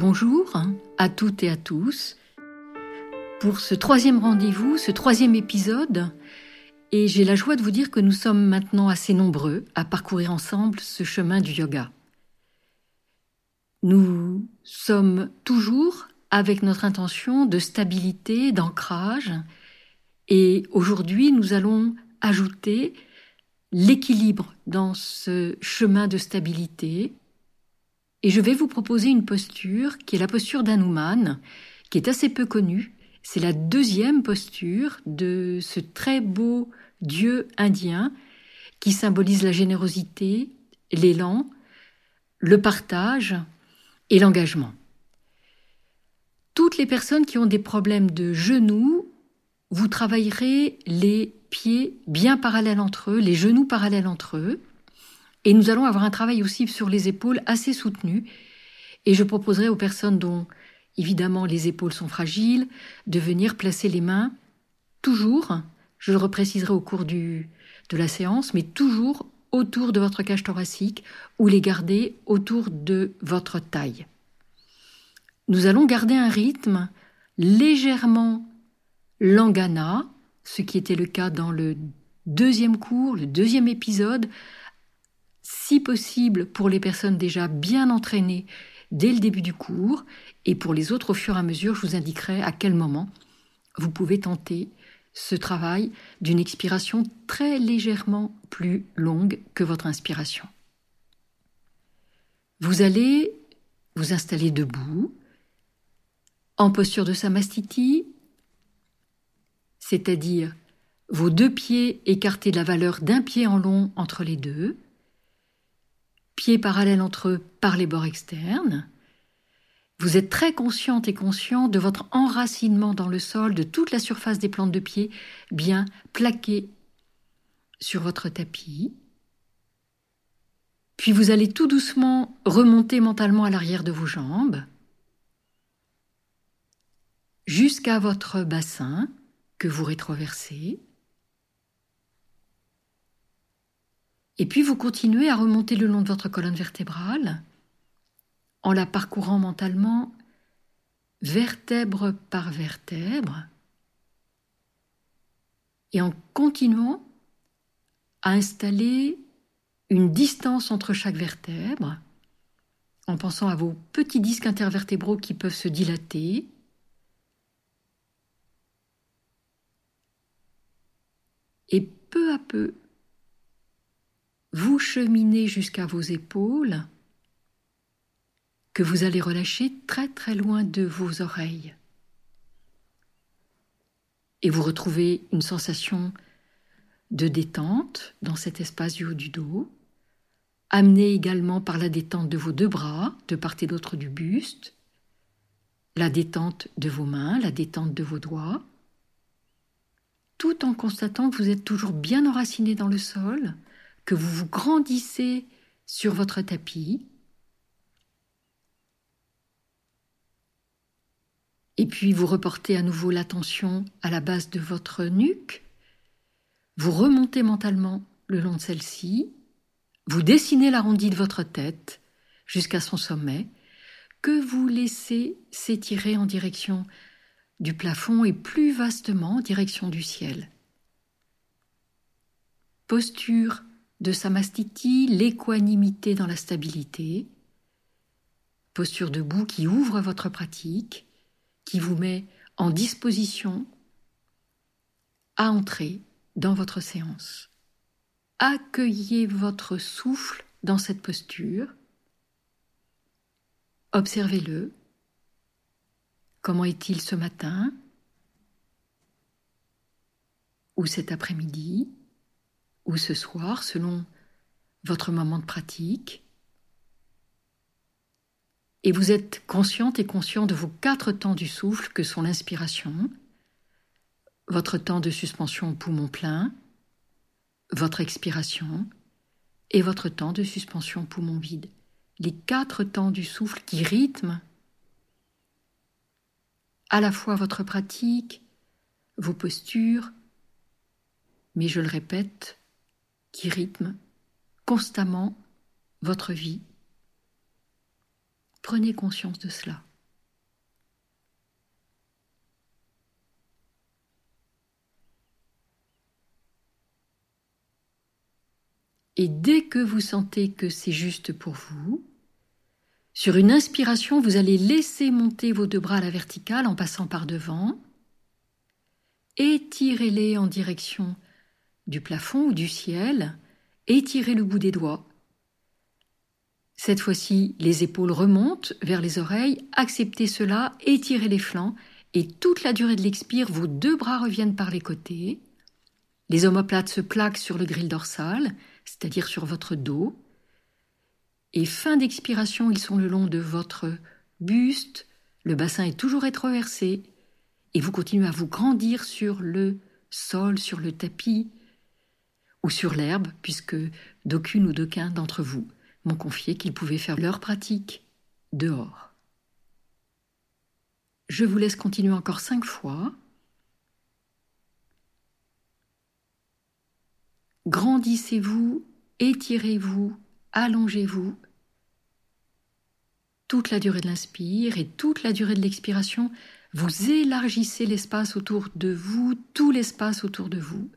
Bonjour à toutes et à tous pour ce troisième rendez-vous, ce troisième épisode. Et j'ai la joie de vous dire que nous sommes maintenant assez nombreux à parcourir ensemble ce chemin du yoga. Nous sommes toujours avec notre intention de stabilité, d'ancrage. Et aujourd'hui, nous allons ajouter l'équilibre dans ce chemin de stabilité. Et je vais vous proposer une posture qui est la posture d'Hanuman, qui est assez peu connue. C'est la deuxième posture de ce très beau dieu indien qui symbolise la générosité, l'élan, le partage et l'engagement. Toutes les personnes qui ont des problèmes de genoux, vous travaillerez les pieds bien parallèles entre eux, les genoux parallèles entre eux. Et nous allons avoir un travail aussi sur les épaules assez soutenu. Et je proposerai aux personnes dont, évidemment, les épaules sont fragiles, de venir placer les mains toujours, je le repréciserai au cours de la séance, mais toujours autour de votre cage thoracique ou les garder autour de votre taille. Nous allons garder un rythme légèrement langana, ce qui était le cas dans le deuxième cours, le deuxième épisode, si possible pour les personnes déjà bien entraînées dès le début du cours, et pour les autres au fur et à mesure, je vous indiquerai à quel moment vous pouvez tenter ce travail d'une expiration très légèrement plus longue que votre inspiration. Vous allez vous installer debout, en posture de samastiti, c'est-à-dire vos deux pieds écartés de la valeur d'un pied en long entre les deux, pieds parallèles entre eux par les bords externes. Vous êtes très consciente et conscient de votre enracinement dans le sol, de toute la surface des plantes de pied bien plaquées sur votre tapis. Puis vous allez tout doucement remonter mentalement à l'arrière de vos jambes jusqu'à votre bassin que vous rétroversez. Et puis vous continuez à remonter le long de votre colonne vertébrale en la parcourant mentalement vertèbre par vertèbre et en continuant à installer une distance entre chaque vertèbre en pensant à vos petits disques intervertébraux qui peuvent se dilater et peu à peu, vous cheminez jusqu'à vos épaules, que vous allez relâcher très très loin de vos oreilles. Et vous retrouvez une sensation de détente dans cet espace du haut du dos, amené également par la détente de vos deux bras, de part et d'autre du buste, la détente de vos mains, la détente de vos doigts, tout en constatant que vous êtes toujours bien enraciné dans le sol, que vous vous grandissez sur votre tapis. Et puis vous reportez à nouveau l'attention à la base de votre nuque. Vous remontez mentalement le long de celle-ci. Vous dessinez l'arrondi de votre tête jusqu'à son sommet, que vous laissez s'étirer en direction du plafond et plus vastement en direction du ciel. Posture de samastiti, l'équanimité dans la stabilité. Posture debout qui ouvre votre pratique, qui vous met en disposition à entrer dans votre séance. Accueillez votre souffle dans cette posture. Observez-le Comment est-il ce matin? Ou cet après-midi? Ou ce soir, selon votre moment de pratique Et vous êtes consciente et conscient de vos quatre temps du souffle que sont l'inspiration, votre temps de suspension poumon plein, votre expiration et votre temps de suspension poumon vide. Les quatre temps du souffle qui rythment à la fois votre pratique, vos postures, mais je le répète, qui rythme constamment votre vie. Prenez conscience de cela. Et dès que vous sentez que c'est juste pour vous, sur une inspiration, vous allez laisser monter vos deux bras à la verticale en passant par devant. Étirez-les en direction du plafond ou du ciel. Étirez le bout des doigts. Cette fois-ci, les épaules remontent vers les oreilles. Acceptez cela, étirez les flancs et toute la durée de l'expire, vos deux bras reviennent par les côtés. Les omoplates se plaquent sur le grille dorsal, c'est-à-dire sur votre dos. Et fin d'expiration, ils sont le long de votre buste. Le bassin est toujours rétroversé. Et vous continuez à vous grandir sur le sol, sur le tapis ou sur l'herbe, puisque d'aucune ou d'aucun d'entre vous m'ont confié qu'ils pouvaient faire leur pratique dehors. Je vous laisse continuer encore cinq fois. Grandissez-vous, étirez-vous, allongez-vous. Toute la durée de l'inspire et toute la durée de l'expiration, vous élargissez l'espace autour de vous, tout l'espace autour de vous.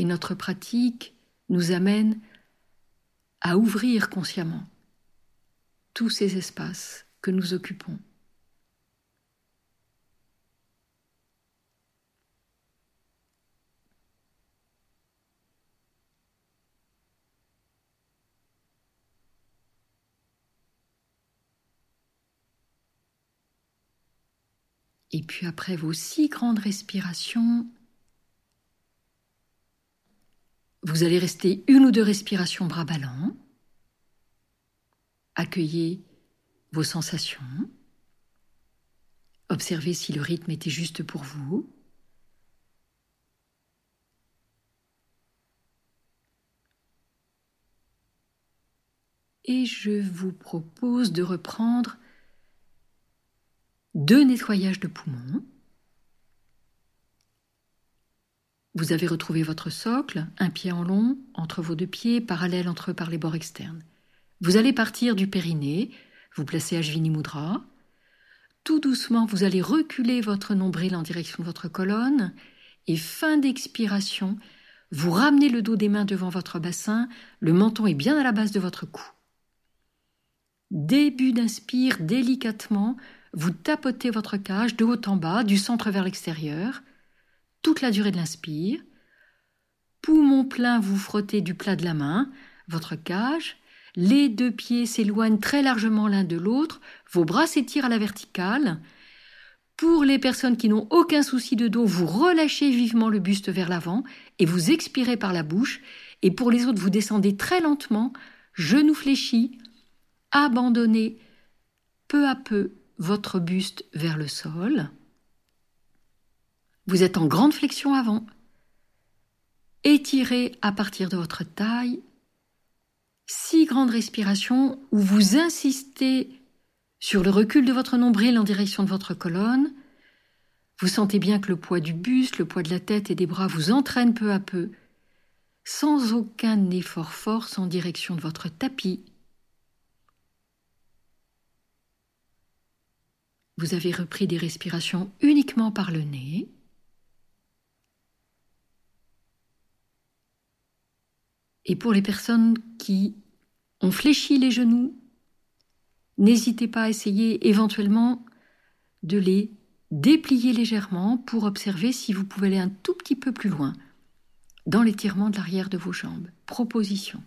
Et notre pratique nous amène à ouvrir consciemment tous ces espaces que nous occupons. Et puis après vos six grandes respirations, Vous allez rester une ou deux respirations bras ballants. Accueillez vos sensations. Observez si le rythme était juste pour vous. Et je vous propose de reprendre deux nettoyages de poumons. Vous avez retrouvé votre socle, un pied en long, entre vos deux pieds, parallèle entre eux par les bords externes. Vous allez partir du périnée, vous placez Ajvini Mudra. Tout doucement, vous allez reculer votre nombril en direction de votre colonne. Et fin d'expiration, vous ramenez le dos des mains devant votre bassin, le menton est bien à la base de votre cou. Début d'inspire, délicatement, vous tapotez votre cage de haut en bas, du centre vers l'extérieur toute la durée de l'inspire. Poumon plein, vous frottez du plat de la main, votre cage. Les deux pieds s'éloignent très largement l'un de l'autre, vos bras s'étirent à la verticale. Pour les personnes qui n'ont aucun souci de dos, vous relâchez vivement le buste vers l'avant et vous expirez par la bouche. Et pour les autres, vous descendez très lentement, genoux fléchis, abandonnez peu à peu votre buste vers le sol. Vous êtes en grande flexion avant. Étirez à partir de votre taille. Six grandes respirations où vous insistez sur le recul de votre nombril en direction de votre colonne. Vous sentez bien que le poids du buste, le poids de la tête et des bras vous entraîne peu à peu, sans aucun effort force en direction de votre tapis. Vous avez repris des respirations uniquement par le nez. Et pour les personnes qui ont fléchi les genoux, n'hésitez pas à essayer éventuellement de les déplier légèrement pour observer si vous pouvez aller un tout petit peu plus loin dans l'étirement de l'arrière de vos jambes. Proposition.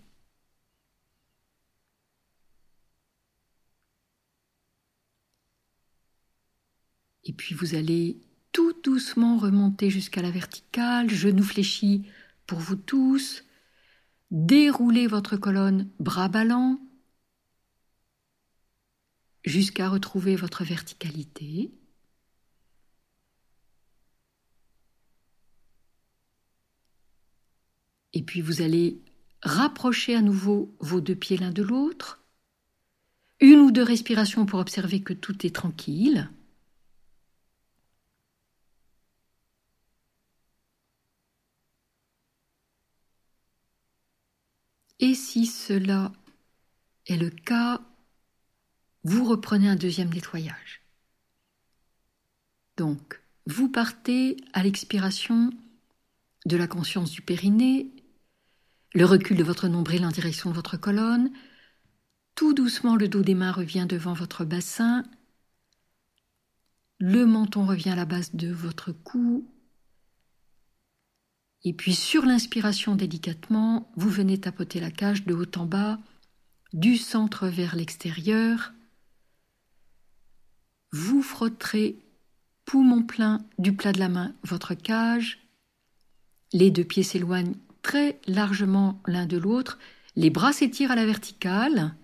Et puis vous allez tout doucement remonter jusqu'à la verticale, genoux fléchis pour vous tous, Déroulez votre colonne bras ballants jusqu'à retrouver votre verticalité. Et puis vous allez rapprocher à nouveau vos deux pieds l'un de l'autre. Une ou deux respirations pour observer que tout est tranquille. Et si cela est le cas, vous reprenez un deuxième nettoyage. Donc, vous partez à l'expiration de la conscience du périnée, le recul de votre nombril en direction de votre colonne, tout doucement le dos des mains revient devant votre bassin, le menton revient à la base de votre cou, et puis sur l'inspiration délicatement, vous venez tapoter la cage de haut en bas, du centre vers l'extérieur. Vous frotterez poumon plein du plat de la main votre cage. Les deux pieds s'éloignent très largement l'un de l'autre. Les bras s'étirent à la verticale.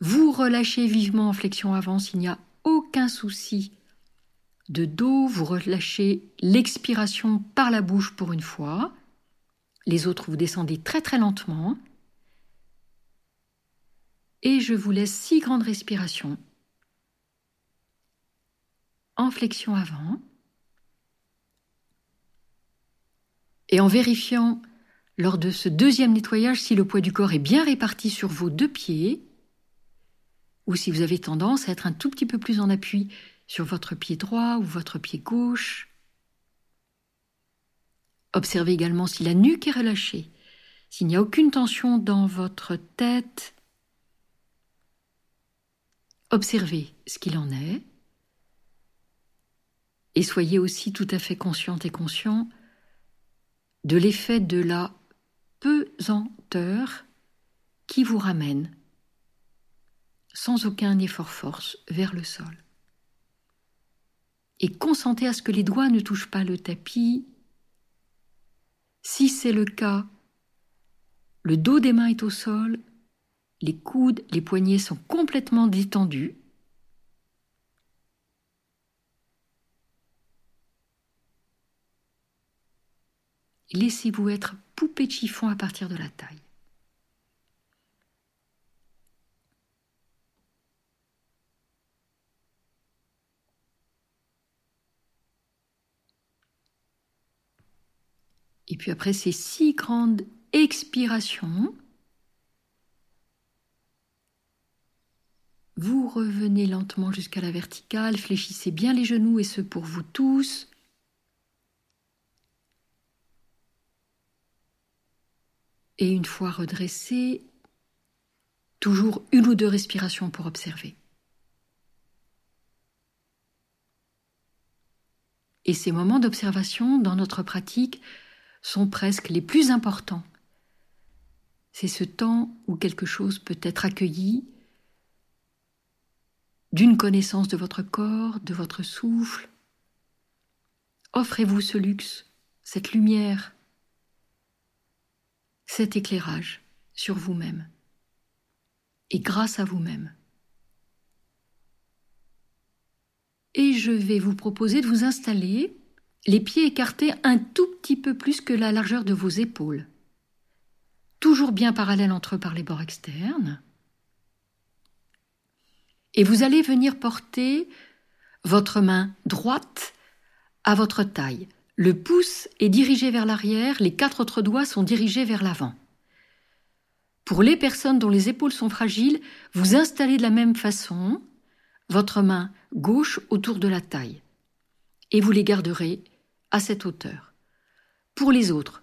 Vous relâchez vivement en flexion avant s'il n'y a aucun souci de dos. Vous relâchez l'expiration par la bouche pour une fois. Les autres, vous descendez très très lentement. Et je vous laisse six grandes respirations en flexion avant. Et en vérifiant lors de ce deuxième nettoyage si le poids du corps est bien réparti sur vos deux pieds, ou si vous avez tendance à être un tout petit peu plus en appui sur votre pied droit ou votre pied gauche. Observez également si la nuque est relâchée, s'il n'y a aucune tension dans votre tête. Observez ce qu'il en est. Et soyez aussi tout à fait consciente et conscient de l'effet de la pesanteur qui vous ramène sans aucun effort force vers le sol. Et consentez à ce que les doigts ne touchent pas le tapis. Si c'est le cas, le dos des mains est au sol, les coudes, les poignets sont complètement détendus Laissez-vous être poupée de chiffon à partir de la taille. Et puis après ces six grandes expirations, vous revenez lentement jusqu'à la verticale, fléchissez bien les genoux et ce pour vous tous. Et une fois redressé, toujours une ou deux respirations pour observer. Et ces moments d'observation dans notre pratique sont presque les plus importants. C'est ce temps où quelque chose peut être accueilli d'une connaissance de votre corps, de votre souffle. Offrez-vous ce luxe, cette lumière, cet éclairage sur vous-même et grâce à vous-même. Et je vais vous proposer de vous installer les pieds écartés un tout petit peu plus que la largeur de vos épaules, toujours bien parallèles entre eux par les bords externes. Et vous allez venir porter votre main droite à votre taille, le pouce est dirigé vers l'arrière, les quatre autres doigts sont dirigés vers l'avant. Pour les personnes dont les épaules sont fragiles, vous installez de la même façon votre main gauche autour de la taille et vous les garderez à cette hauteur. Pour les autres,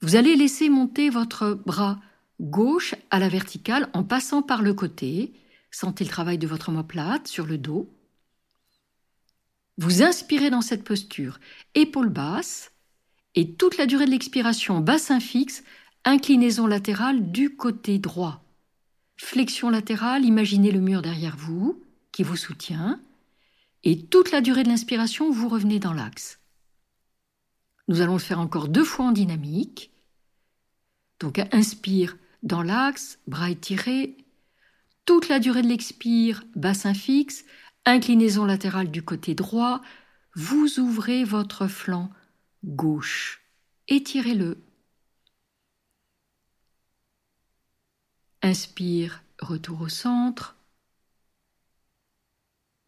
vous allez laisser monter votre bras gauche à la verticale en passant par le côté. Sentez le travail de votre omoplate sur le dos. Vous inspirez dans cette posture, épaules basses, et toute la durée de l'expiration, bassin fixe, inclinaison latérale du côté droit. Flexion latérale, imaginez le mur derrière vous, qui vous soutient, et toute la durée de l'inspiration, vous revenez dans l'axe. Nous allons le faire encore deux fois en dynamique. Donc inspire dans l'axe, bras étirés. Toute la durée de l'expire, bassin fixe, inclinaison latérale du côté droit, vous ouvrez votre flanc gauche. Étirez-le. Inspire, retour au centre.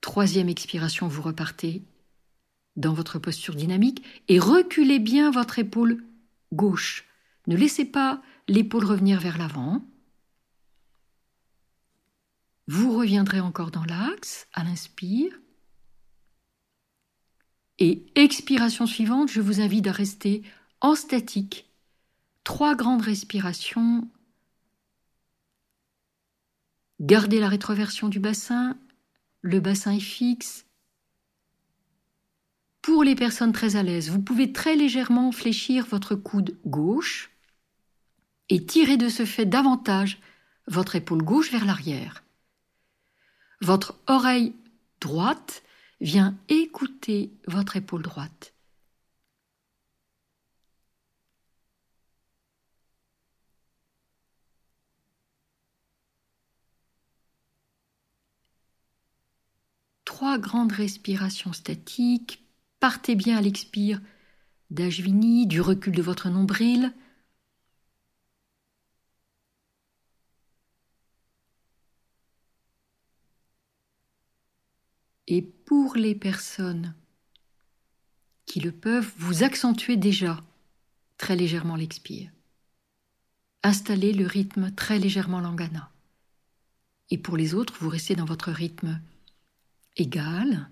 Troisième expiration, vous repartez dans votre posture dynamique et reculez bien votre épaule gauche. Ne laissez pas l'épaule revenir vers l'avant. Vous reviendrez encore dans l'axe à l'inspire. Et expiration suivante, je vous invite à rester en statique. Trois grandes respirations. Gardez la rétroversion du bassin. Le bassin est fixe. Pour les personnes très à l'aise, vous pouvez très légèrement fléchir votre coude gauche et tirer de ce fait davantage votre épaule gauche vers l'arrière. Votre oreille droite vient écouter votre épaule droite. Trois grandes respirations statiques. Partez bien à l'expire d'Ajvini, du recul de votre nombril. Et pour les personnes qui le peuvent, vous accentuez déjà très légèrement l'expire. Installez le rythme très légèrement l'angana. Et pour les autres, vous restez dans votre rythme égal.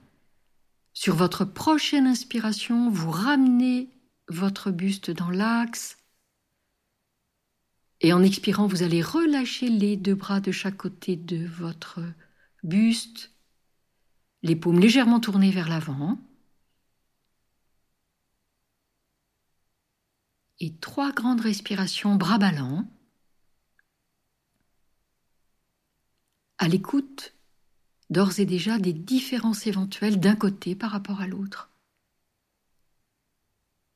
Sur votre prochaine inspiration, vous ramenez votre buste dans l'axe. Et en expirant, vous allez relâcher les deux bras de chaque côté de votre buste les paumes légèrement tournées vers l'avant. Et trois grandes respirations bras ballants. À l'écoute d'ores et déjà des différences éventuelles d'un côté par rapport à l'autre.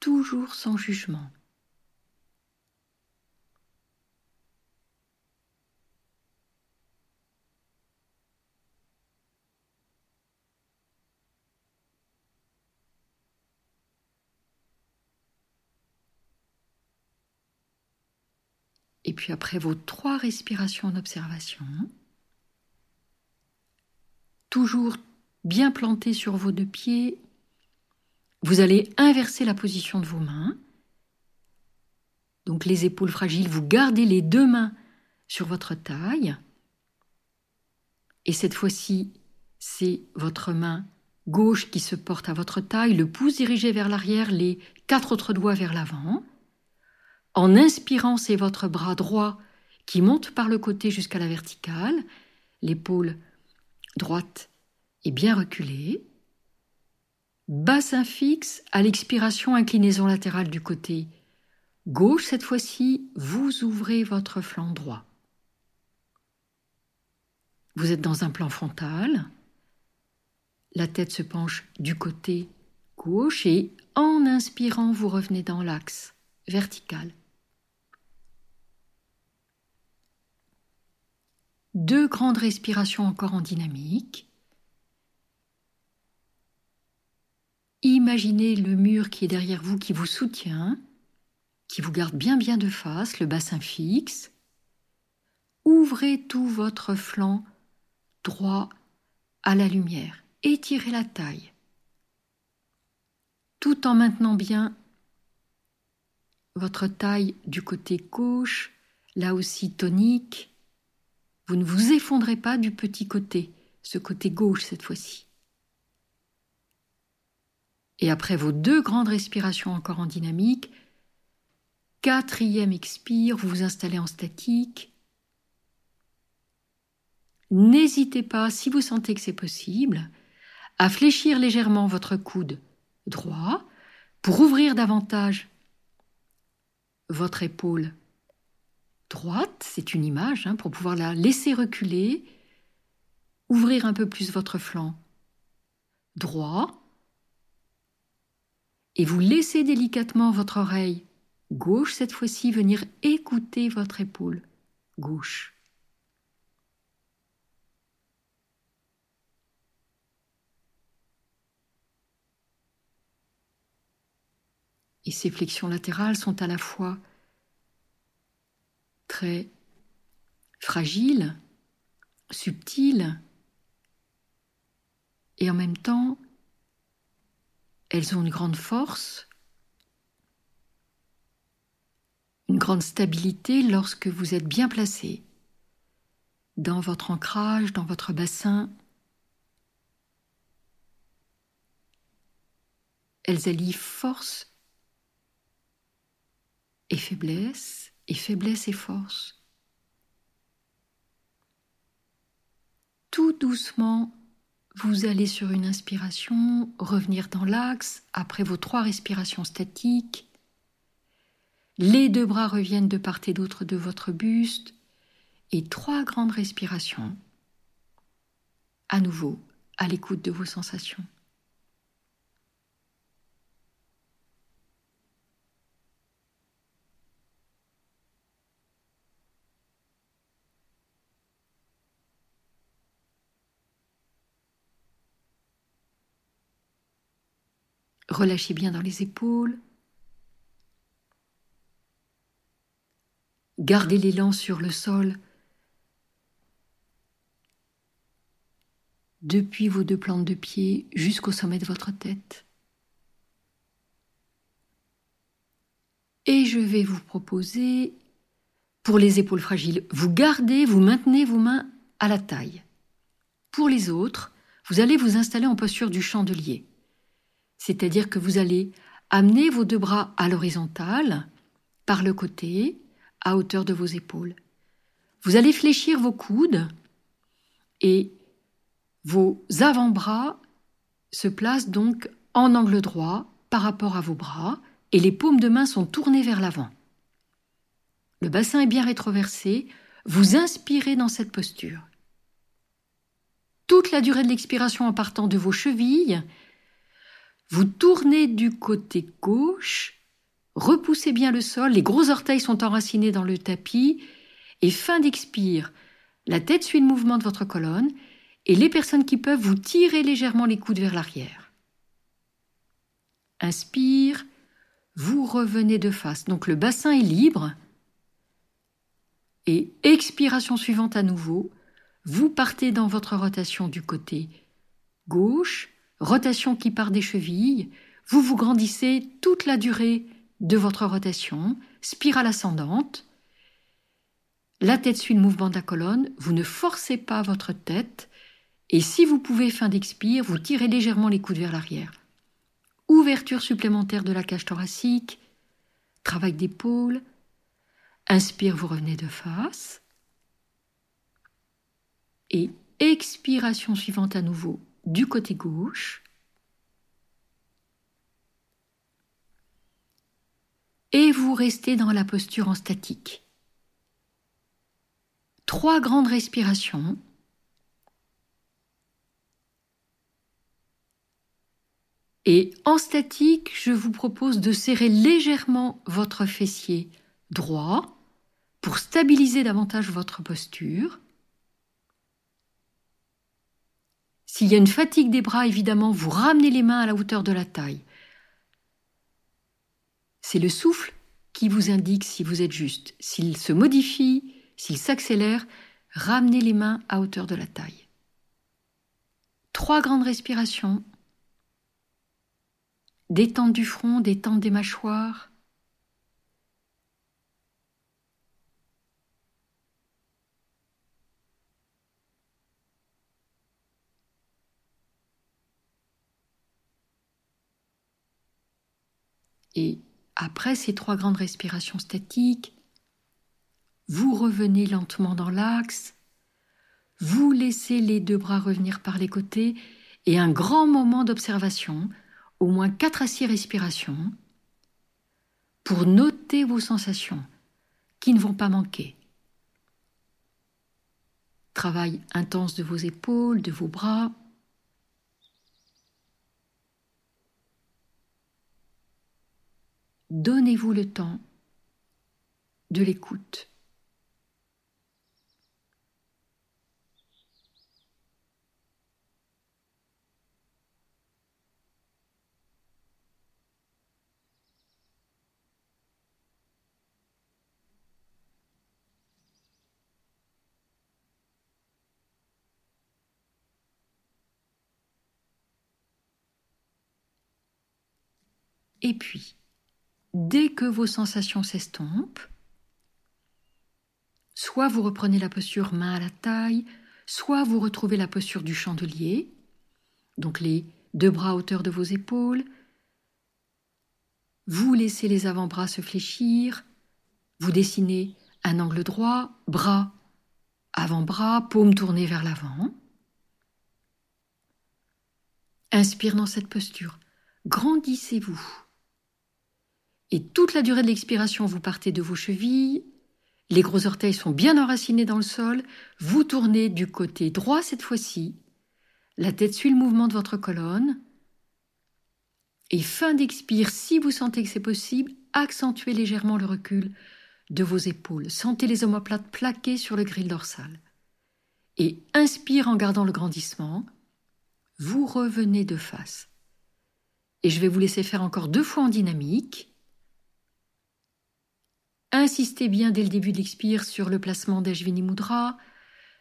Toujours sans jugement. Et puis après vos trois respirations en observation, toujours bien planté sur vos deux pieds, vous allez inverser la position de vos mains. Donc les épaules fragiles, vous gardez les deux mains sur votre taille. Et cette fois-ci, c'est votre main gauche qui se porte à votre taille, le pouce dirigé vers l'arrière, les quatre autres doigts vers l'avant. En inspirant, c'est votre bras droit qui monte par le côté jusqu'à la verticale, l'épaule droite est bien reculée. Bassin fixe, à l'expiration, inclinaison latérale du côté gauche. Cette fois-ci, vous ouvrez votre flanc droit. Vous êtes dans un plan frontal. La tête se penche du côté gauche et en inspirant, vous revenez dans l'axe vertical. Deux grandes respirations encore en dynamique. Imaginez le mur qui est derrière vous, qui vous soutient, qui vous garde bien bien de face, le bassin fixe. Ouvrez tout votre flanc droit à la lumière. Étirez la taille. Tout en maintenant bien votre taille du côté gauche, là aussi tonique, vous ne vous effondrez pas du petit côté, ce côté gauche cette fois-ci. Et après vos deux grandes respirations encore en dynamique, quatrième expire, vous vous installez en statique. N'hésitez pas, si vous sentez que c'est possible, à fléchir légèrement votre coude droit pour ouvrir davantage votre épaule droite, c'est une image, hein, pour pouvoir la laisser reculer, ouvrir un peu plus votre flanc droit, et vous laissez délicatement votre oreille gauche, cette fois-ci, venir écouter votre épaule gauche. Et ces flexions latérales sont à la fois fragiles, subtiles, et en même temps, elles ont une grande force, une grande stabilité lorsque vous êtes bien placé. dans votre ancrage, dans votre bassin. Elles allient force et faiblesse, et faiblesse et force. Tout doucement, vous allez sur une inspiration, revenir dans l'axe après vos trois respirations statiques. Les deux bras reviennent de part et d'autre de votre buste et trois grandes respirations. À nouveau, à l'écoute de vos sensations. Relâchez bien dans les épaules. Gardez l'élan sur le sol depuis vos deux plantes de pied jusqu'au sommet de votre tête. Et je vais vous proposer, pour les épaules fragiles, vous gardez, vous maintenez vos mains à la taille. Pour les autres, vous allez vous installer en posture du chandelier. C'est-à-dire que vous allez amener vos deux bras à l'horizontale, par le côté, à hauteur de vos épaules. Vous allez fléchir vos coudes et vos avant-bras se placent donc en angle droit par rapport à vos bras et les paumes de main sont tournées vers l'avant. Le bassin est bien rétroversé, vous inspirez dans cette posture. Toute la durée de l'expiration en partant de vos chevilles, vous tournez du côté gauche, repoussez bien le sol, les gros orteils sont enracinés dans le tapis, et fin d'expire, la tête suit le mouvement de votre colonne, et les personnes qui peuvent, vous tirez légèrement les coudes vers l'arrière. Inspire, vous revenez de face. Donc le bassin est libre. Et expiration suivante à nouveau, vous partez dans votre rotation du côté gauche, rotation qui part des chevilles, vous vous grandissez toute la durée de votre rotation, spirale ascendante. La tête suit le mouvement de la colonne, vous ne forcez pas votre tête, et si vous pouvez, fin d'expire, vous tirez légèrement les coudes vers l'arrière. Ouverture supplémentaire de la cage thoracique, travail d'épaule. Inspire, vous revenez de face. Et expiration suivante à nouveau, du côté gauche. Et vous restez dans la posture en statique. Trois grandes respirations. Et en statique, je vous propose de serrer légèrement votre fessier droit pour stabiliser davantage votre posture. S'il y a une fatigue des bras, évidemment, vous ramenez les mains à la hauteur de la taille. C'est le souffle qui vous indique si vous êtes juste. S'il se modifie, s'il s'accélère, ramenez les mains à hauteur de la taille. Trois grandes respirations. Détente du front, détente des mâchoires. Et après ces trois grandes respirations statiques, vous revenez lentement dans l'axe, vous laissez les deux bras revenir par les côtés et un grand moment d'observation, au moins quatre à six respirations, pour noter vos sensations qui ne vont pas manquer. Travail intense de vos épaules, de vos bras, Donnez-vous le temps de l'écoute. Et puis, dès que vos sensations s'estompent, soit vous reprenez la posture main à la taille, soit vous retrouvez la posture du chandelier, donc les deux bras à hauteur de vos épaules. Vous laissez les avant-bras se fléchir, vous dessinez un angle droit, bras, avant-bras, paume tournée vers l'avant. Inspire dans cette posture. Grandissez-vous. Et toute la durée de l'expiration, vous partez de vos chevilles, les gros orteils sont bien enracinés dans le sol, vous tournez du côté droit cette fois-ci, la tête suit le mouvement de votre colonne, et fin d'expire, si vous sentez que c'est possible, accentuez légèrement le recul de vos épaules. Sentez les omoplates plaquées sur le grill dorsal. Et inspire en gardant le grandissement. Vous revenez de face. Et je vais vous laisser faire encore deux fois en dynamique. Insistez bien dès le début de l'expire sur le placement d'Ajvini Mudra,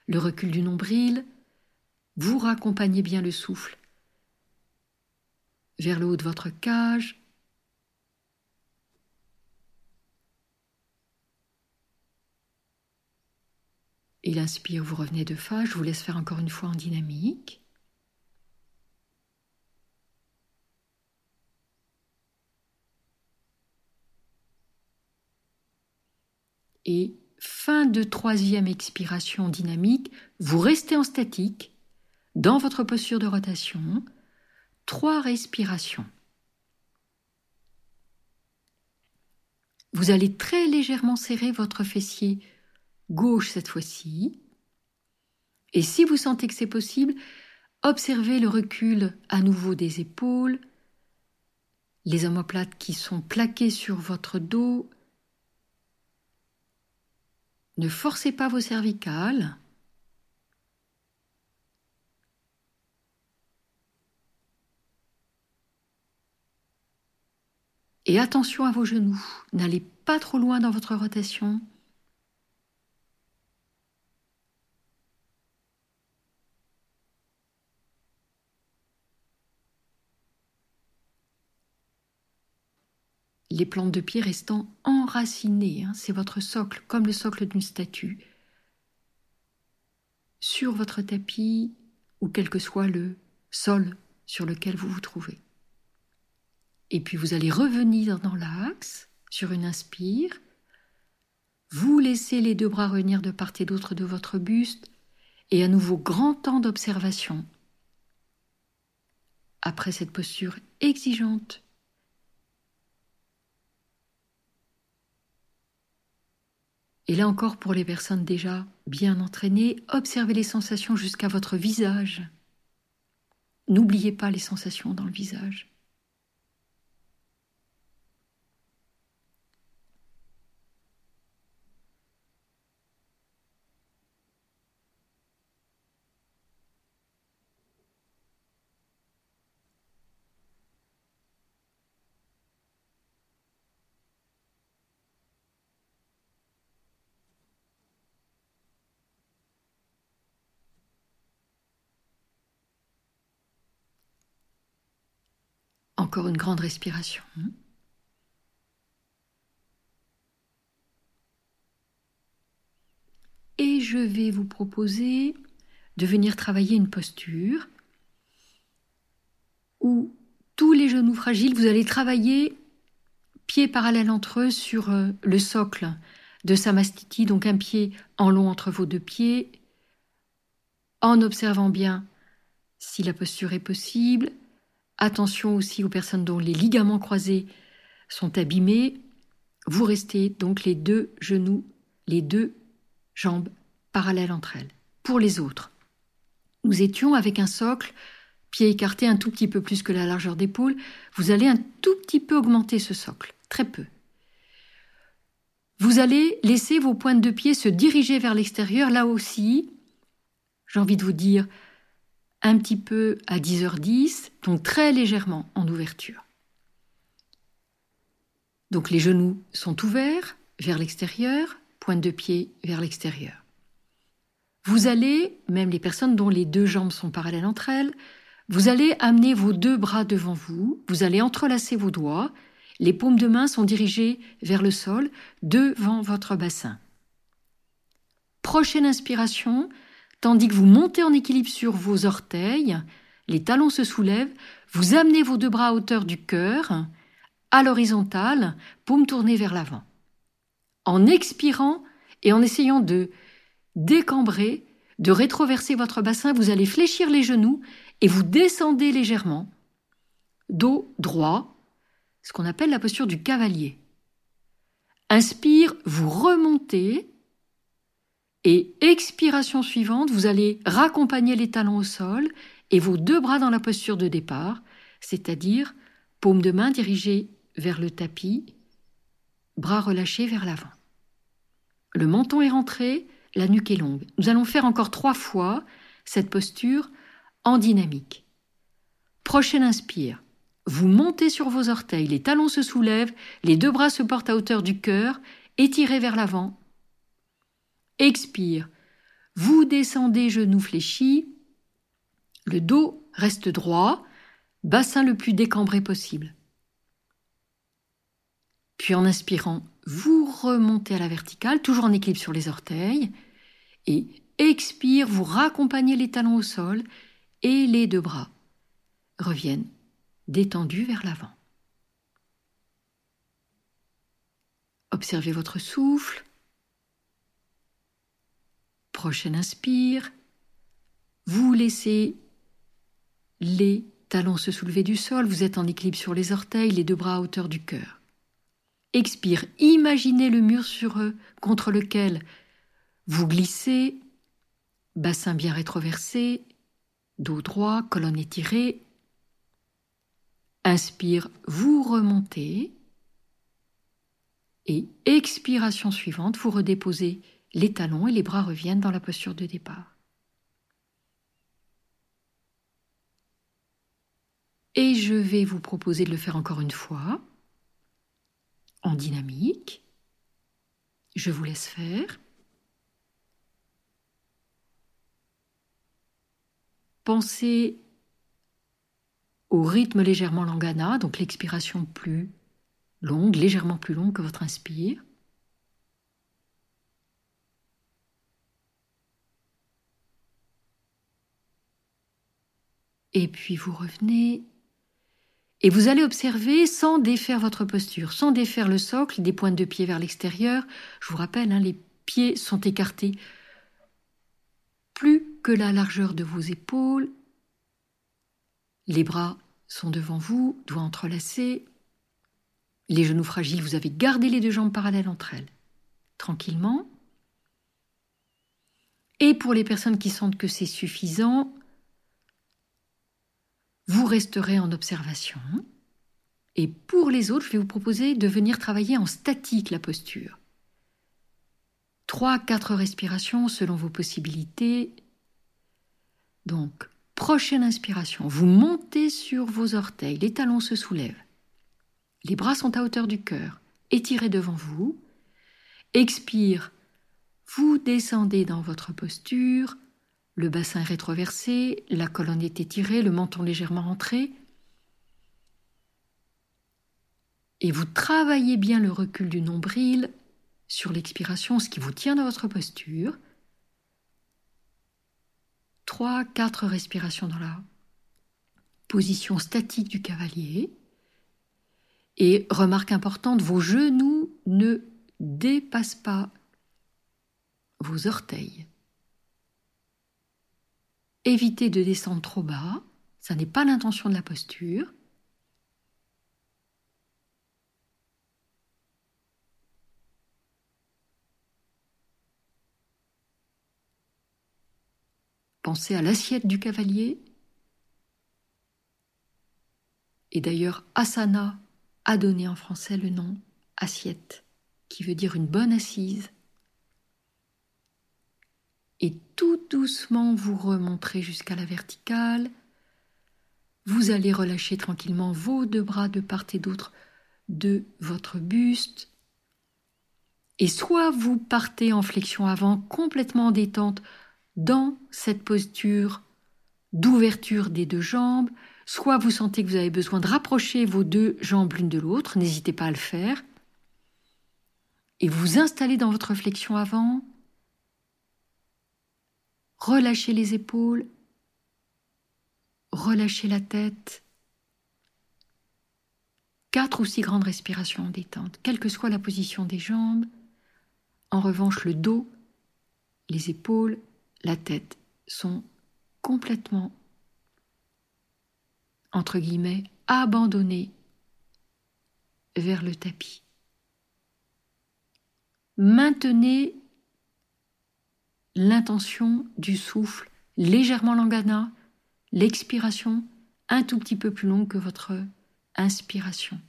le recul du nombril. Vous raccompagnez bien le souffle vers le haut de votre cage. Il inspire, vous revenez de face. Je vous laisse faire encore une fois en dynamique. Et fin de troisième expiration dynamique, vous restez en statique dans votre posture de rotation. Trois respirations. Vous allez très légèrement serrer votre fessier gauche cette fois-ci. Et si vous sentez que c'est possible, observez le recul à nouveau des épaules, les omoplates qui sont plaquées sur votre dos ne forcez pas vos cervicales. Et attention à vos genoux. N'allez pas trop loin dans votre rotation. Les plantes de pied restant enracinées, hein, c'est votre socle, comme le socle d'une statue, sur votre tapis ou quel que soit le sol sur lequel vous vous trouvez. Et puis vous allez revenir dans l'axe sur une inspire. Vous laissez les deux bras revenir de part et d'autre de votre buste et à nouveau grand temps d'observation. Après cette posture exigeante Et là encore, pour les personnes déjà bien entraînées, observez les sensations jusqu'à votre visage. N'oubliez pas les sensations dans le visage. Encore une grande respiration. Et je vais vous proposer de venir travailler une posture où tous les genoux fragiles, vous allez travailler pieds parallèles entre eux sur euh, le socle de Samastiti, donc un pied en long entre vos deux pieds, en observant bien si la posture est possible, Attention aussi aux personnes dont les ligaments croisés sont abîmés. Vous restez donc les deux genoux, les deux jambes parallèles entre elles. Pour les autres, nous étions avec un socle, pied écarté un tout petit peu plus que la largeur d'épaule. Vous allez un tout petit peu augmenter ce socle, très peu. Vous allez laisser vos pointes de pied se diriger vers l'extérieur, là aussi. J'ai envie de vous dire, un petit peu à 10h10, donc très légèrement en ouverture. Donc les genoux sont ouverts vers l'extérieur, pointe de pied vers l'extérieur. Vous allez, même les personnes dont les deux jambes sont parallèles entre elles, vous allez amener vos deux bras devant vous, vous allez entrelacer vos doigts, les paumes de main sont dirigées vers le sol, devant votre bassin. Prochaine inspiration, tandis que vous montez en équilibre sur vos orteils, les talons se soulèvent, vous amenez vos deux bras à hauteur du cœur, à l'horizontale, paume tournée vers l'avant. En expirant et en essayant de décambrer, de rétroverser votre bassin, vous allez fléchir les genoux et vous descendez légèrement, dos droit, ce qu'on appelle la posture du cavalier. Inspire, vous remontez, et expiration suivante, vous allez raccompagner les talons au sol et vos deux bras dans la posture de départ, c'est-à-dire paume de main dirigée vers le tapis, bras relâchés vers l'avant. Le menton est rentré, la nuque est longue. Nous allons faire encore trois fois cette posture en dynamique. Prochaine inspire. Vous montez sur vos orteils, les talons se soulèvent, les deux bras se portent à hauteur du cœur, étirez vers l'avant. Expire. Vous descendez genoux fléchis, le dos reste droit, bassin le plus décambré possible. Puis en inspirant, vous remontez à la verticale, toujours en équilibre sur les orteils, et expire, vous raccompagnez les talons au sol et les deux bras reviennent détendus vers l'avant. Observez votre souffle. Prochaine inspire. Vous laissez les talons se soulever du sol, vous êtes en équilibre sur les orteils, les deux bras à hauteur du cœur. Expire, imaginez le mur sur eux contre lequel vous glissez, bassin bien rétroversé, dos droit, colonne étirée. Inspire, vous remontez. Et expiration suivante, vous redéposez les talons et les bras reviennent dans la posture de départ. Et je vais vous proposer de le faire encore une fois en dynamique. Je vous laisse faire. Pensez au rythme légèrement langana, donc l'expiration plus longue, légèrement plus longue que votre inspire. Et puis vous revenez et vous allez observer sans défaire votre posture, sans défaire le socle, des pointes de pied vers l'extérieur. Je vous rappelle, hein, les pieds sont écartés plus que la largeur de vos épaules. Les bras sont devant vous, doigts entrelacés. Les genoux fragiles, vous avez gardé les deux jambes parallèles entre elles. Tranquillement. Et pour les personnes qui sentent que c'est suffisant, vous resterez en observation. Et pour les autres, je vais vous proposer de venir travailler en statique la posture. Trois, quatre respirations selon vos possibilités. Donc, prochaine inspiration, vous montez sur vos orteils, les talons se soulèvent. Les bras sont à hauteur du cœur, étirés devant vous. Expire, vous descendez dans votre posture, le bassin est rétroversé, la colonne est étirée, le menton légèrement rentré. Et vous travaillez bien le recul du nombril sur l'expiration, ce qui vous tient dans votre posture. Trois, quatre respirations dans la position statique du cavalier. Et remarque importante, vos genoux ne dépassent pas vos orteils. Évitez de descendre trop bas, ça n'est pas l'intention de la posture. Pensez à l'assiette du cavalier. Et d'ailleurs, asana a donné en français le nom assiette, qui veut dire une bonne assise et tout doucement vous remonterez jusqu'à la verticale. Vous allez relâcher tranquillement vos deux bras de part et d'autre de votre buste. Et soit vous partez en flexion avant, complètement détente, dans cette posture d'ouverture des deux jambes, soit vous sentez que vous avez besoin de rapprocher vos deux jambes l'une de l'autre, n'hésitez pas à le faire. Et vous installez dans votre flexion avant, relâchez les épaules, relâchez la tête. Quatre ou six grandes respirations en détente, quelle que soit la position des jambes. En revanche, le dos, les épaules, la tête sont complètement, entre guillemets, abandonnés vers le tapis. Maintenez l'intention du souffle légèrement langana, l'expiration un tout petit peu plus longue que votre inspiration.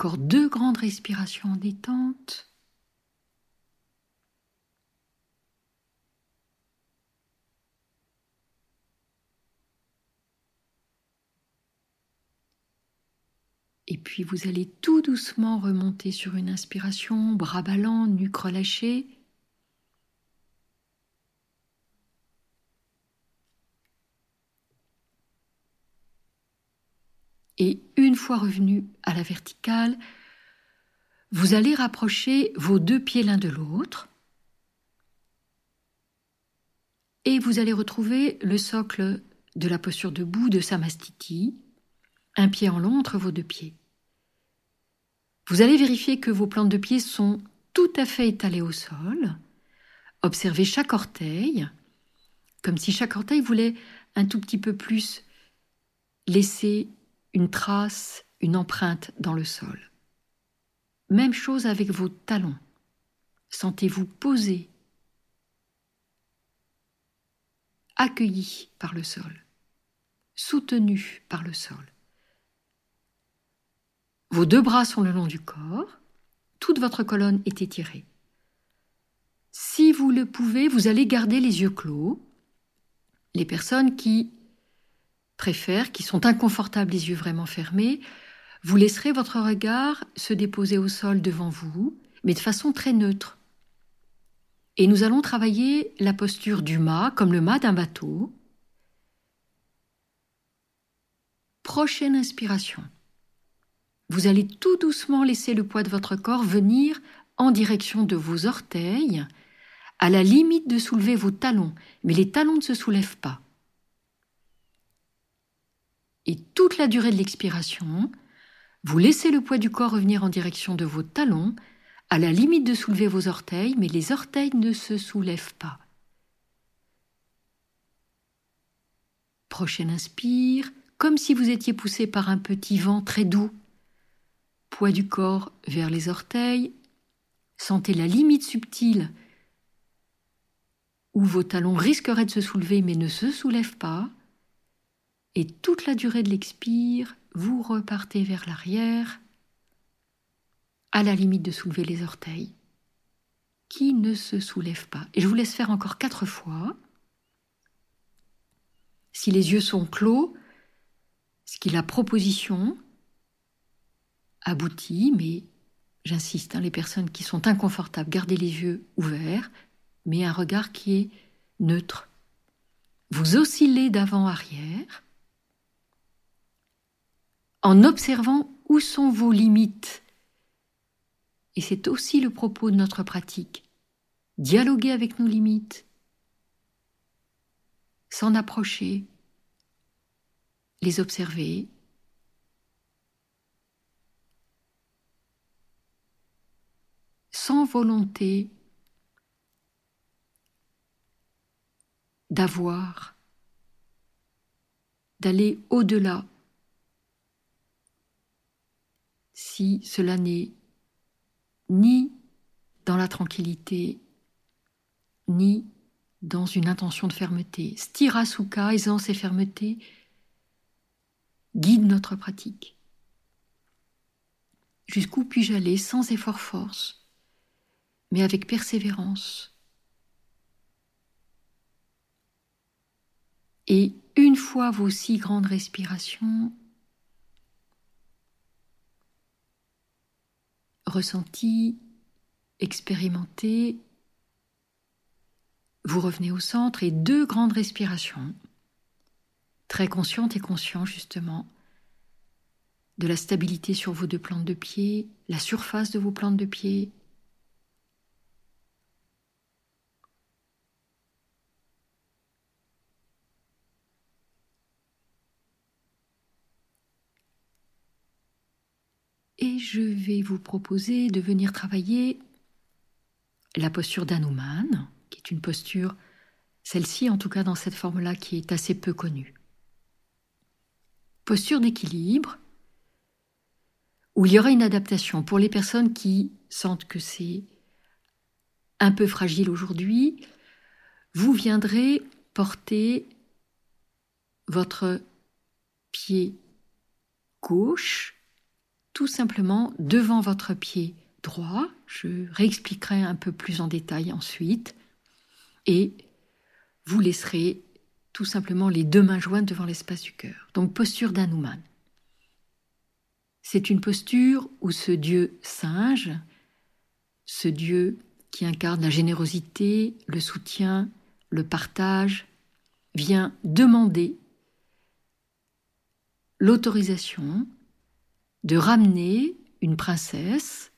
Encore deux grandes respirations en détente. Et puis vous allez tout doucement remonter sur une inspiration, bras ballants, nuque relâchée. Et une fois revenu à la verticale, vous allez rapprocher vos deux pieds l'un de l'autre et vous allez retrouver le socle de la posture debout de Samastiti, un pied en long entre vos deux pieds. Vous allez vérifier que vos plantes de pieds sont tout à fait étalées au sol. Observez chaque orteil, comme si chaque orteil voulait un tout petit peu plus laisser une trace, une empreinte dans le sol. Même chose avec vos talons. Sentez-vous posé, accueilli par le sol, soutenu par le sol. Vos deux bras sont le long du corps, toute votre colonne est étirée. Si vous le pouvez, vous allez garder les yeux clos. Les personnes qui préfèrent, qui sont inconfortables les yeux vraiment fermés, vous laisserez votre regard se déposer au sol devant vous, mais de façon très neutre. Et nous allons travailler la posture du mât, comme le mât d'un bateau. Prochaine inspiration. Vous allez tout doucement laisser le poids de votre corps venir en direction de vos orteils, à la limite de soulever vos talons, mais les talons ne se soulèvent pas et toute la durée de l'expiration, vous laissez le poids du corps revenir en direction de vos talons, à la limite de soulever vos orteils, mais les orteils ne se soulèvent pas. Prochaine inspire, comme si vous étiez poussé par un petit vent très doux. Poids du corps vers les orteils. Sentez la limite subtile où vos talons risqueraient de se soulever mais ne se soulèvent pas et toute la durée de l'expire, vous repartez vers l'arrière, à la limite de soulever les orteils, qui ne se soulèvent pas. Et je vous laisse faire encore quatre fois. Si les yeux sont clos, ce qui est la proposition aboutit, mais j'insiste, hein, les personnes qui sont inconfortables, gardez les yeux ouverts, mais un regard qui est neutre. Vous oscillez d'avant-arrière en observant où sont vos limites. Et c'est aussi le propos de notre pratique. Dialoguer avec nos limites, s'en approcher, les observer, sans volonté d'avoir, d'aller au-delà cela n'est ni dans la tranquillité, ni dans une intention de fermeté. Sthirasuka, aisance et fermeté, guide notre pratique. Jusqu'où puis-je aller sans effort force, mais avec persévérance Et une fois vos six grandes respirations ressenties, expérimentées, vous revenez au centre et deux grandes respirations, très conscientes et conscientes justement, de la stabilité sur vos deux plantes de pied, la surface de vos plantes de pied, et je vais vous proposer de venir travailler la posture d'Anuman, qui est une posture, celle-ci en tout cas dans cette forme-là, qui est assez peu connue. Posture d'équilibre, où il y aura une adaptation pour les personnes qui sentent que c'est un peu fragile aujourd'hui. Vous viendrez porter votre pied gauche tout simplement devant votre pied droit. Je réexpliquerai un peu plus en détail ensuite. Et vous laisserez tout simplement les deux mains jointes devant l'espace du cœur. Donc posture d'Anuman. C'est une posture où ce Dieu singe, ce Dieu qui incarne la générosité, le soutien, le partage, vient demander l'autorisation de ramener une princesse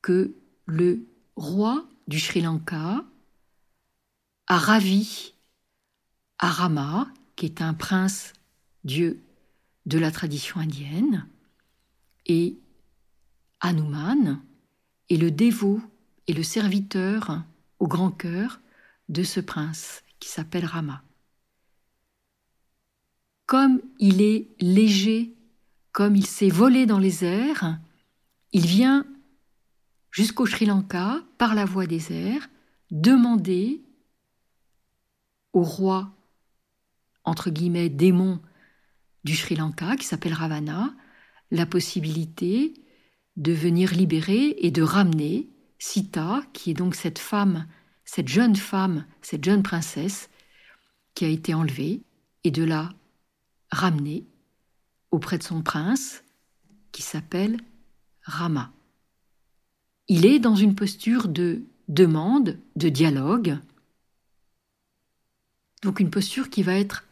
que le roi du Sri Lanka a ravi à Rama, qui est un prince dieu de la tradition indienne, et Hanuman est le dévot et le serviteur au grand cœur de ce prince qui s'appelle Rama. Comme il est léger comme il s'est volé dans les airs, il vient jusqu'au Sri Lanka par la voie des airs demander au roi, entre guillemets, démon du Sri Lanka, qui s'appelle Ravana, la possibilité de venir libérer et de ramener Sita, qui est donc cette femme, cette jeune femme, cette jeune princesse, qui a été enlevée, et de la ramener auprès de son prince, qui s'appelle Rama. Il est dans une posture de demande, de dialogue, donc une posture qui va être,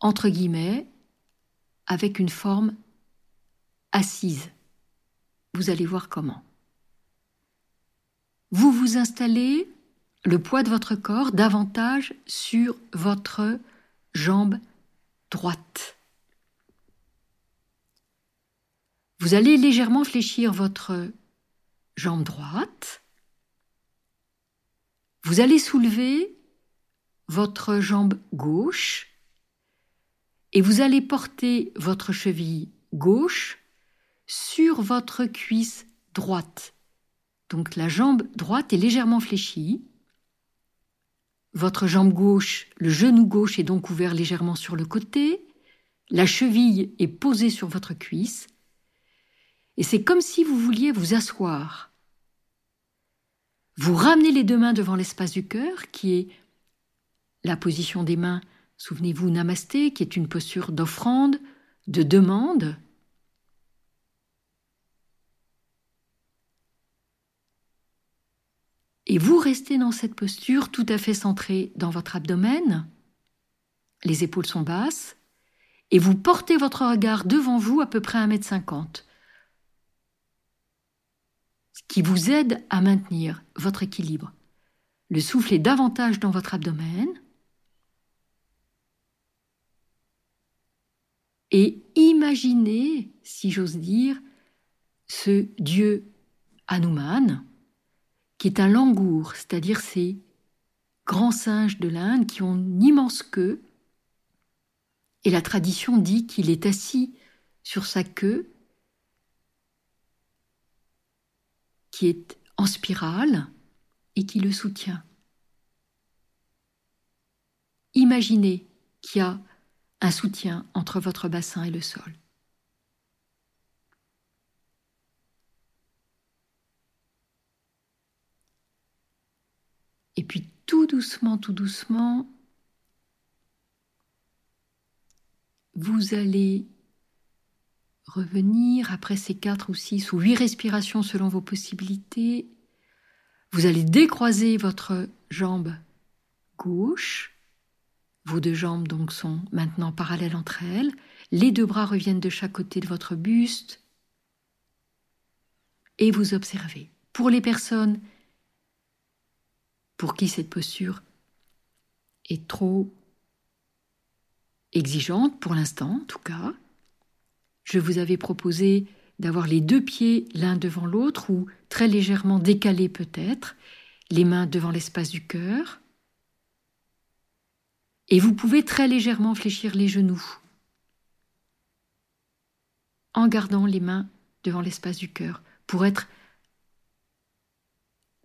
entre guillemets, avec une forme assise. Vous allez voir comment. Vous vous installez le poids de votre corps davantage sur votre jambe droite. Vous allez légèrement fléchir votre jambe droite. Vous allez soulever votre jambe gauche et vous allez porter votre cheville gauche sur votre cuisse droite. Donc la jambe droite est légèrement fléchie. Votre jambe gauche, le genou gauche est donc ouvert légèrement sur le côté. La cheville est posée sur votre cuisse et c'est comme si vous vouliez vous asseoir. Vous ramenez les deux mains devant l'espace du cœur, qui est la position des mains, souvenez-vous, namasté, qui est une posture d'offrande, de demande. Et vous restez dans cette posture tout à fait centrée dans votre abdomen, les épaules sont basses, et vous portez votre regard devant vous à peu près à 1m50 qui vous aide à maintenir votre équilibre. Le souffle est davantage dans votre abdomen. Et imaginez, si j'ose dire, ce dieu Hanuman, qui est un langour, c'est-à-dire ces grands singes de l'Inde qui ont une immense queue. Et la tradition dit qu'il est assis sur sa queue qui est en spirale et qui le soutient. Imaginez qu'il y a un soutien entre votre bassin et le sol. Et puis tout doucement, tout doucement, vous allez revenir après ces quatre ou six ou huit respirations selon vos possibilités. Vous allez décroiser votre jambe gauche. Vos deux jambes donc sont maintenant parallèles entre elles. Les deux bras reviennent de chaque côté de votre buste. Et vous observez. Pour les personnes pour qui cette posture est trop exigeante, pour l'instant en tout cas, je vous avais proposé d'avoir les deux pieds l'un devant l'autre ou très légèrement décalés peut-être, les mains devant l'espace du cœur. Et vous pouvez très légèrement fléchir les genoux en gardant les mains devant l'espace du cœur pour être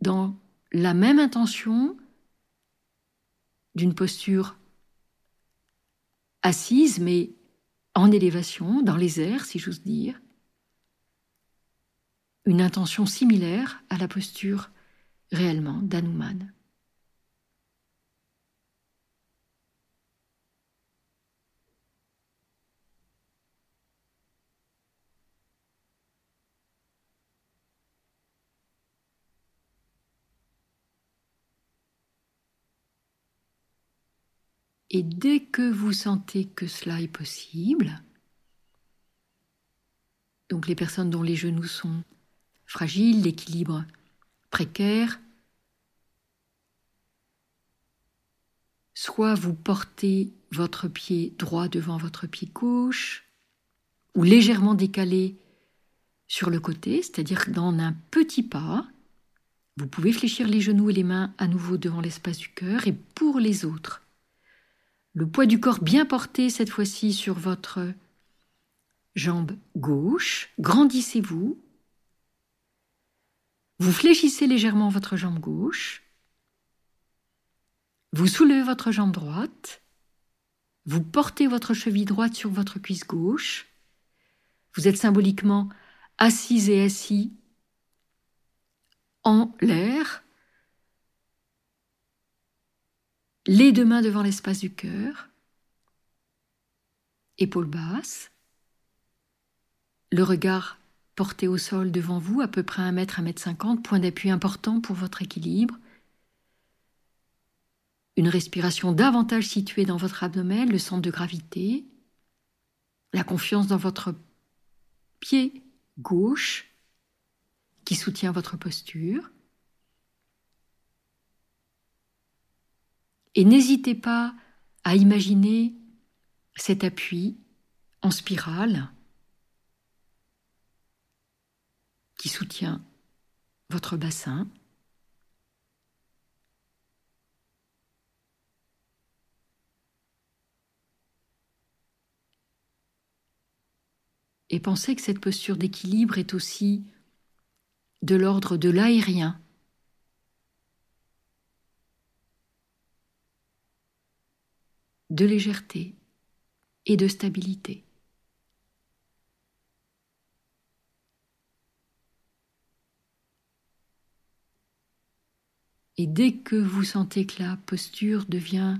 dans la même intention d'une posture assise mais en élévation, dans les airs, si j'ose dire, une intention similaire à la posture réellement d'Anuman. Et dès que vous sentez que cela est possible, donc les personnes dont les genoux sont fragiles, l'équilibre précaire, soit vous portez votre pied droit devant votre pied gauche, ou légèrement décalé sur le côté, c'est-à-dire dans un petit pas, vous pouvez fléchir les genoux et les mains à nouveau devant l'espace du cœur, et pour les autres, le poids du corps bien porté cette fois-ci sur votre jambe gauche, grandissez-vous, vous fléchissez légèrement votre jambe gauche, vous soulevez votre jambe droite, vous portez votre cheville droite sur votre cuisse gauche, vous êtes symboliquement assise et assis en l'air, les deux mains devant l'espace du cœur, épaules basses, le regard porté au sol devant vous, à peu près 1 mètre, 1 mètre 50, point d'appui important pour votre équilibre. Une respiration davantage située dans votre abdomen, le centre de gravité, la confiance dans votre pied gauche qui soutient votre posture. Et n'hésitez pas à imaginer cet appui en spirale qui soutient votre bassin. Et pensez que cette posture d'équilibre est aussi de l'ordre de l'aérien. De légèreté et de stabilité. Et dès que vous sentez que la posture devient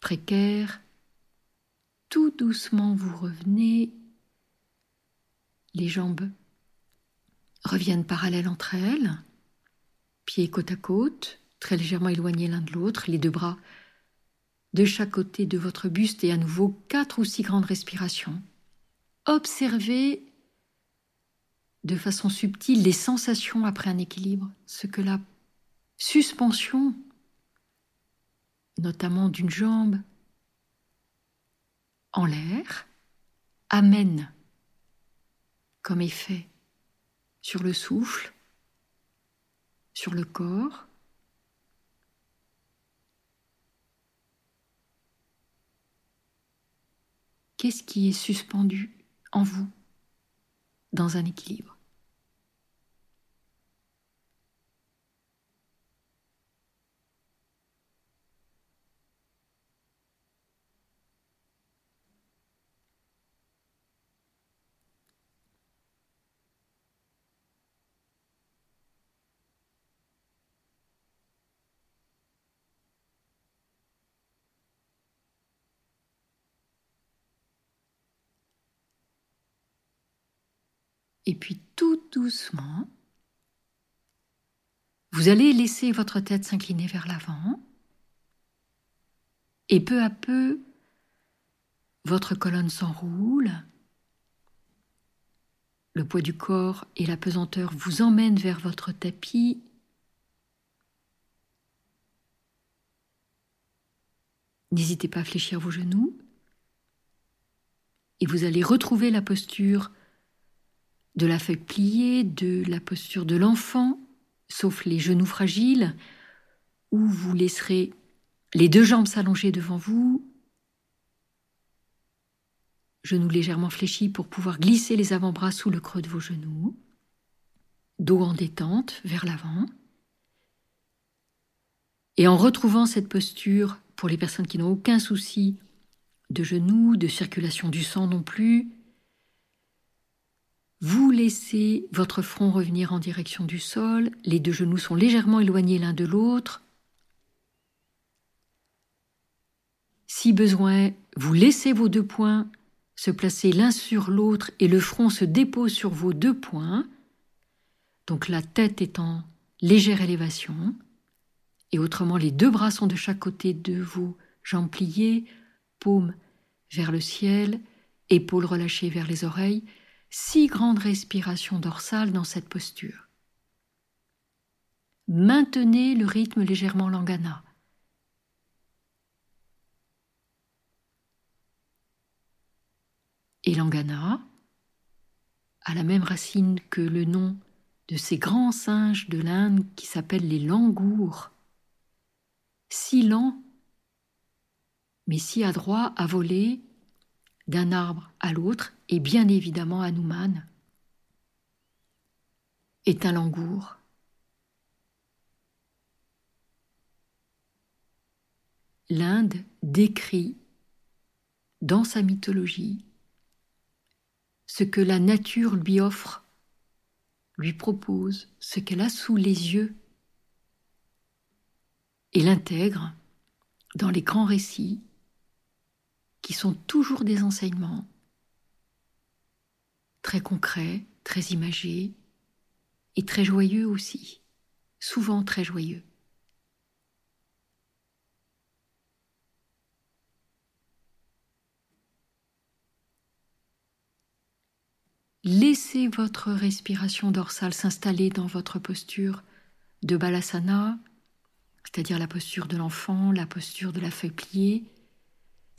précaire, tout doucement vous revenez, les jambes reviennent parallèles entre elles, pieds côte à côte, très légèrement éloignés l'un de l'autre, les deux bras de chaque côté de votre buste et à nouveau quatre ou six grandes respirations. Observez de façon subtile les sensations après un équilibre, ce que la suspension, notamment d'une jambe en l'air, amène comme effet sur le souffle, sur le corps, Qu'est-ce qui est suspendu en vous dans un équilibre? Et puis tout doucement, vous allez laisser votre tête s'incliner vers l'avant. Et peu à peu, votre colonne s'enroule. Le poids du corps et la pesanteur vous emmènent vers votre tapis. N'hésitez pas à fléchir vos genoux. Et vous allez retrouver la posture de la feuille pliée, de la posture de l'enfant, sauf les genoux fragiles, où vous laisserez les deux jambes s'allonger devant vous, genoux légèrement fléchis pour pouvoir glisser les avant-bras sous le creux de vos genoux, dos en détente vers l'avant. Et en retrouvant cette posture, pour les personnes qui n'ont aucun souci de genoux, de circulation du sang non plus, vous laissez votre front revenir en direction du sol, les deux genoux sont légèrement éloignés l'un de l'autre. Si besoin, vous laissez vos deux poings se placer l'un sur l'autre et le front se dépose sur vos deux poings, donc la tête est en légère élévation, et autrement les deux bras sont de chaque côté de vos jambes pliées, paumes vers le ciel, épaules relâchées vers les oreilles, six grandes respirations dorsales dans cette posture. Maintenez le rythme légèrement langana. Et Langana a la même racine que le nom de ces grands singes de l'Inde qui s'appellent les langours. Si lents, mais si adroits à voler d'un arbre à l'autre, et bien évidemment Hanuman est un langour. L'Inde décrit dans sa mythologie ce que la nature lui offre, lui propose, ce qu'elle a sous les yeux, et l'intègre dans les grands récits qui sont toujours des enseignements très concrets, très imagés et très joyeux aussi, souvent très joyeux. Laissez votre respiration dorsale s'installer dans votre posture de balasana, c'est-à-dire la posture de l'enfant, la posture de la feuille pliée.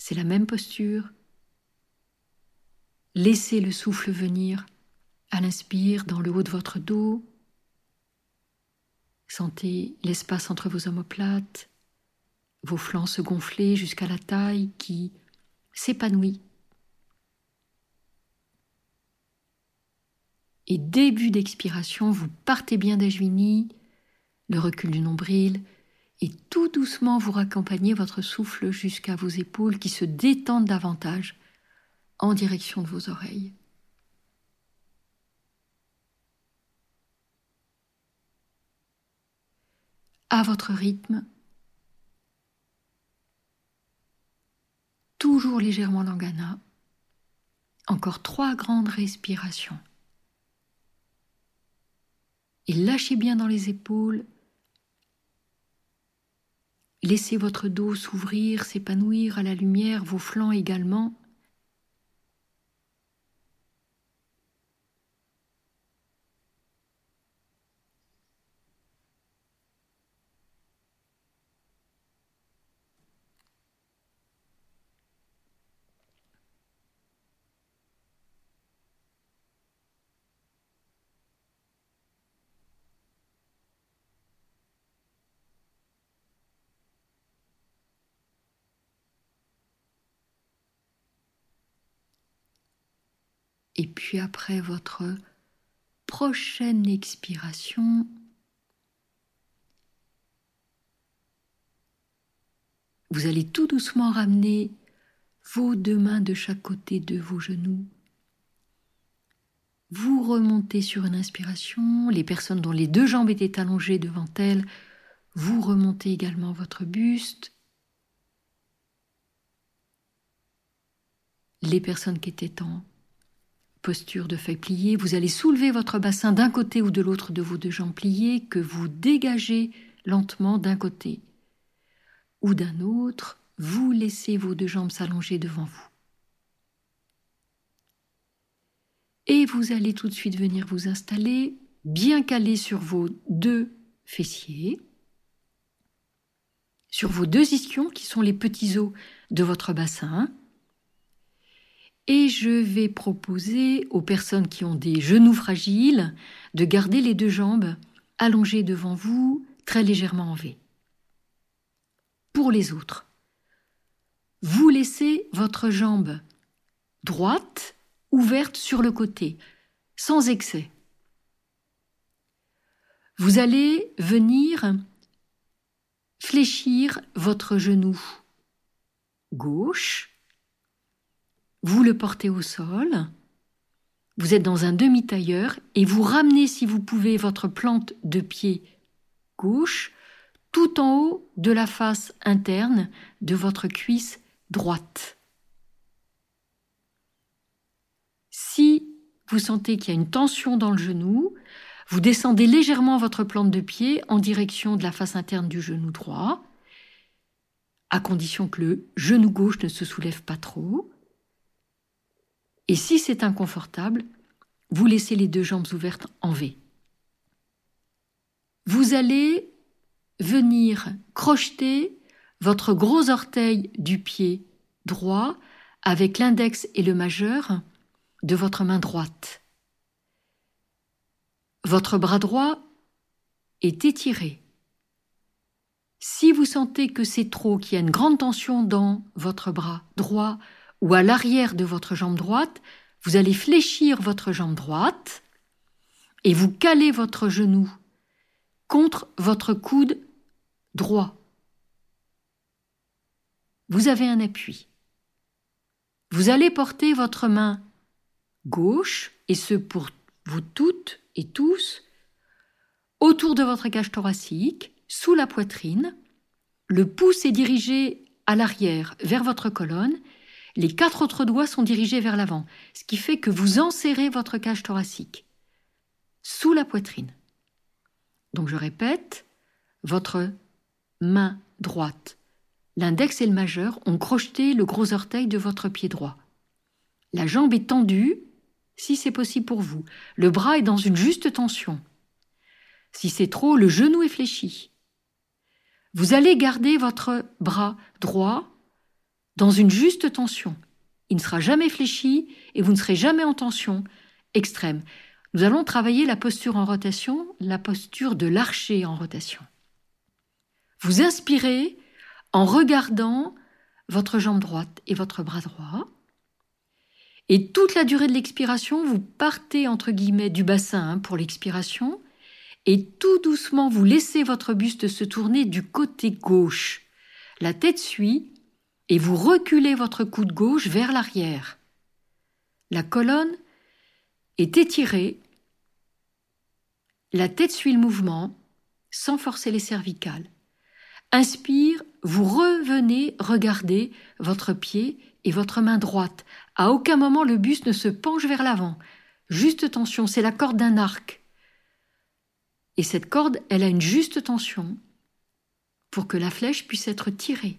C'est la même posture. Laissez le souffle venir à l'inspire dans le haut de votre dos. Sentez l'espace entre vos omoplates, vos flancs se gonfler jusqu'à la taille qui s'épanouit et début d'expiration, vous partez bien d'Ajvini, le recul du nombril, et tout doucement vous raccompagnez votre souffle jusqu'à vos épaules qui se détendent davantage en direction de vos oreilles. À votre rythme, toujours légèrement langana, encore trois grandes respirations et lâchez bien dans les épaules. Laissez votre dos s'ouvrir, s'épanouir à la lumière, vos flancs également. Et puis après votre prochaine expiration, vous allez tout doucement ramener vos deux mains de chaque côté de vos genoux. Vous remontez sur une inspiration, les personnes dont les deux jambes étaient allongées devant elles, vous remontez également votre buste. Les personnes qui étaient en posture de feuille pliée. Vous allez soulever votre bassin d'un côté ou de l'autre de vos deux jambes pliées que vous dégagez lentement d'un côté ou d'un autre. Vous laissez vos deux jambes s'allonger devant vous. Et vous allez tout de suite venir vous installer bien calé sur vos deux fessiers, sur vos deux ischions qui sont les petits os de votre bassin. Et je vais proposer aux personnes qui ont des genoux fragiles de garder les deux jambes allongées devant vous, très légèrement en V. Pour les autres, vous laissez votre jambe droite ouverte sur le côté, sans excès. Vous allez venir fléchir votre genou gauche, vous le portez au sol, vous êtes dans un demi-tailleur et vous ramenez, si vous pouvez, votre plante de pied gauche tout en haut de la face interne de votre cuisse droite. Si vous sentez qu'il y a une tension dans le genou, vous descendez légèrement votre plante de pied en direction de la face interne du genou droit, à condition que le genou gauche ne se soulève pas trop. Et si c'est inconfortable, vous laissez les deux jambes ouvertes en V. Vous allez venir crocheter votre gros orteil du pied droit avec l'index et le majeur de votre main droite. Votre bras droit est étiré. Si vous sentez que c'est trop, qu'il y a une grande tension dans votre bras droit ou à l'arrière de votre jambe droite, vous allez fléchir votre jambe droite et vous calez votre genou contre votre coude droit. Vous avez un appui. Vous allez porter votre main gauche, et ce pour vous toutes et tous, autour de votre cage thoracique, sous la poitrine. Le pouce est dirigé à l'arrière, vers votre colonne. Les quatre autres doigts sont dirigés vers l'avant, ce qui fait que vous enserrez votre cage thoracique sous la poitrine. Donc je répète, votre main droite, l'index et le majeur ont crocheté le gros orteil de votre pied droit. La jambe est tendue, si c'est possible pour vous. Le bras est dans une juste tension. Si c'est trop, le genou est fléchi. Vous allez garder votre bras droit dans une juste tension. Il ne sera jamais fléchi et vous ne serez jamais en tension extrême. Nous allons travailler la posture en rotation, la posture de l'archer en rotation. Vous inspirez en regardant votre jambe droite et votre bras droit. Et toute la durée de l'expiration, vous partez entre guillemets du bassin hein, pour l'expiration et tout doucement vous laissez votre buste se tourner du côté gauche. La tête suit et vous reculez votre coude gauche vers l'arrière. La colonne est étirée, la tête suit le mouvement sans forcer les cervicales. Inspire, vous revenez regarder votre pied et votre main droite. À aucun moment le buste ne se penche vers l'avant. Juste tension, c'est la corde d'un arc. Et cette corde, elle a une juste tension pour que la flèche puisse être tirée.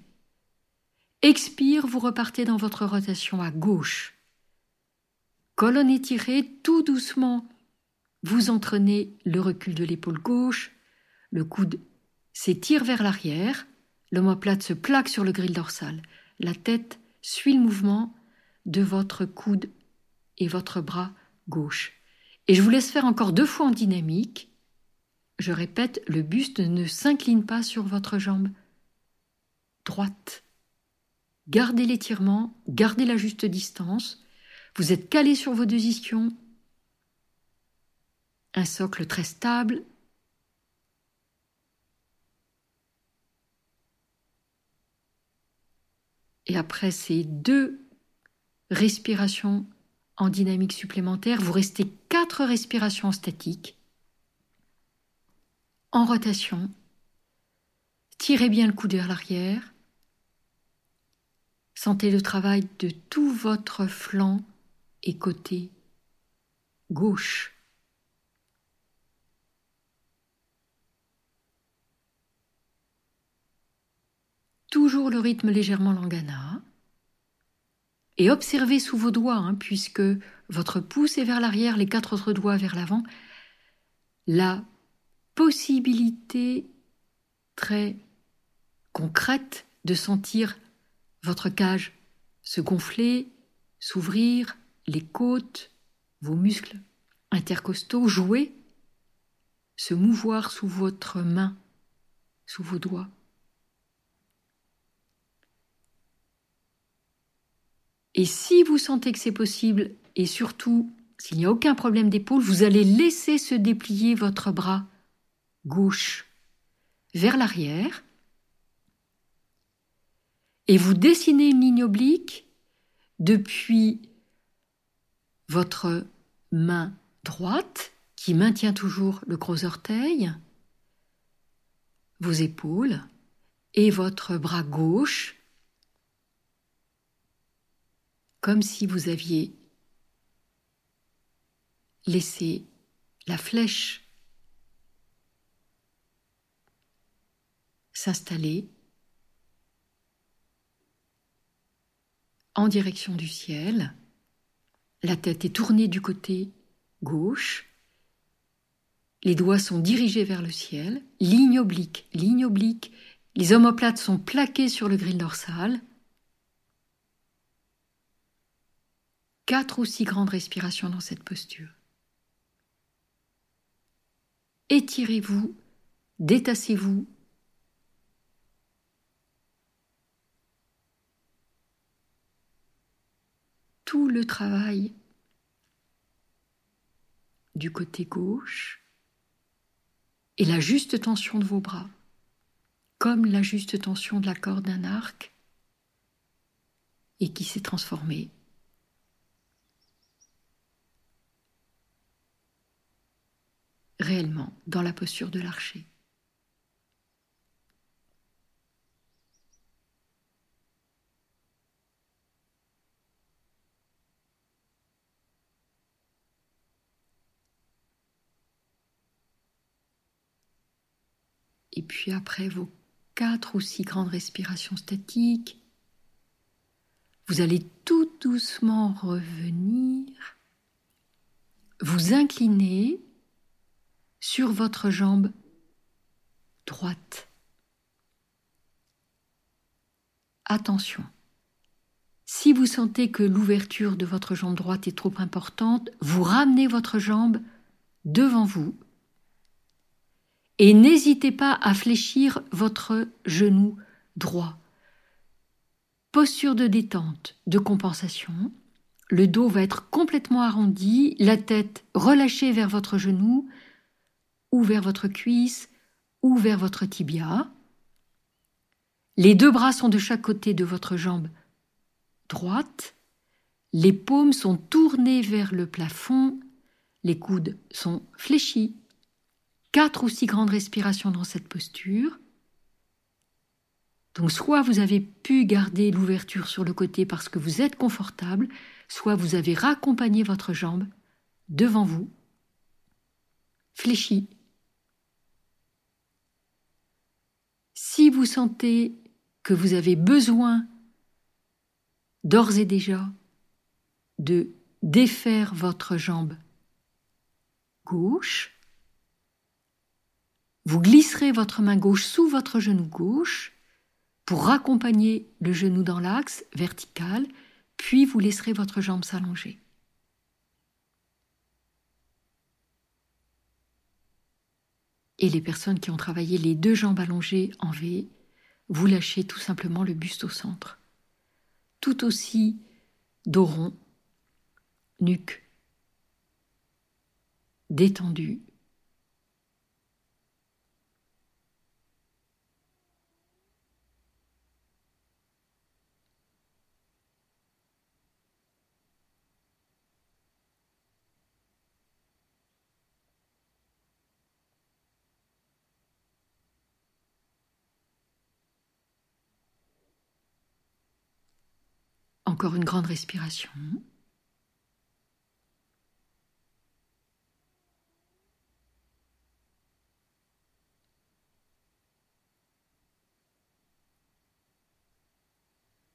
Expire, vous repartez dans votre rotation à gauche. Colonne étirée, tout doucement, vous entraînez le recul de l'épaule gauche, le coude s'étire vers l'arrière, l'omoplate se plaque sur le grill dorsal, la tête suit le mouvement de votre coude et votre bras gauche. Et je vous laisse faire encore deux fois en dynamique. Je répète, le buste ne s'incline pas sur votre jambe droite. Gardez l'étirement, gardez la juste distance. Vous êtes calé sur vos deux ischions. Un socle très stable. Et après ces deux respirations en dynamique supplémentaire, vous restez quatre respirations statiques en rotation. Tirez bien le coude vers l'arrière. Sentez le travail de tout votre flanc et côté gauche. Toujours le rythme légèrement langana. Et observez sous vos doigts, hein, puisque votre pouce est vers l'arrière, les quatre autres doigts vers l'avant, la possibilité très concrète de sentir votre cage se gonfler, s'ouvrir, les côtes, vos muscles intercostaux jouer, se mouvoir sous votre main, sous vos doigts. Et si vous sentez que c'est possible, et surtout s'il n'y a aucun problème d'épaule, vous allez laisser se déplier votre bras gauche vers l'arrière et vous dessinez une ligne oblique depuis votre main droite qui maintient toujours le gros orteil, vos épaules et votre bras gauche comme si vous aviez laissé la flèche s'installer en direction du ciel. La tête est tournée du côté gauche. Les doigts sont dirigés vers le ciel. Ligne oblique, ligne oblique. Les omoplates sont plaqués sur le grille dorsal. quatre ou six grandes respirations dans cette posture. Étirez-vous, détassez-vous. Le travail du côté gauche et la juste tension de vos bras, comme la juste tension de la corde d'un arc, et qui s'est transformée réellement dans la posture de l'archer. Et puis après vos quatre ou six grandes respirations statiques, vous allez tout doucement revenir, vous incliner sur votre jambe droite. Attention, si vous sentez que l'ouverture de votre jambe droite est trop importante, vous ramenez votre jambe devant vous et n'hésitez pas à fléchir votre genou droit. Posture de détente, de compensation. Le dos va être complètement arrondi, la tête relâchée vers votre genou, ou vers votre cuisse ou vers votre tibia. Les deux bras sont de chaque côté de votre jambe droite. Les paumes sont tournées vers le plafond. Les coudes sont fléchis. Quatre ou six grandes respirations dans cette posture. Donc soit vous avez pu garder l'ouverture sur le côté parce que vous êtes confortable, soit vous avez raccompagné votre jambe devant vous, fléchie, si vous sentez que vous avez besoin d'ores et déjà de défaire votre jambe gauche, vous glisserez votre main gauche sous votre genou gauche pour raccompagner le genou dans l'axe vertical, puis vous laisserez votre jambe s'allonger. Et les personnes qui ont travaillé les deux jambes allongées en V, vous lâchez tout simplement le buste au centre. Tout aussi dos rond, nuque détendue, Encore une grande respiration.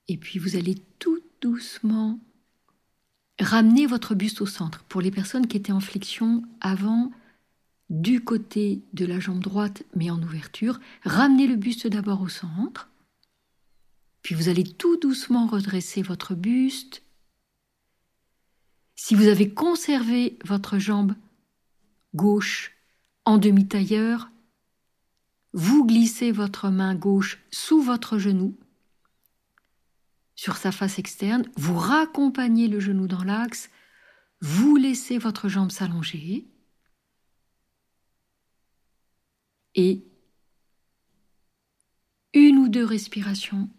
Et puis vous allez tout doucement ramener votre buste au centre. Pour les personnes qui étaient en flexion avant, du côté de la jambe droite mais en ouverture, ramenez le buste d'abord au centre puis vous allez tout doucement redresser votre buste. Si vous avez conservé votre jambe gauche en demi-tailleur, vous glissez votre main gauche sous votre genou. Sur sa face externe, vous raccompagnez le genou dans l'axe, vous laissez votre jambe s'allonger. Et une ou deux respirations,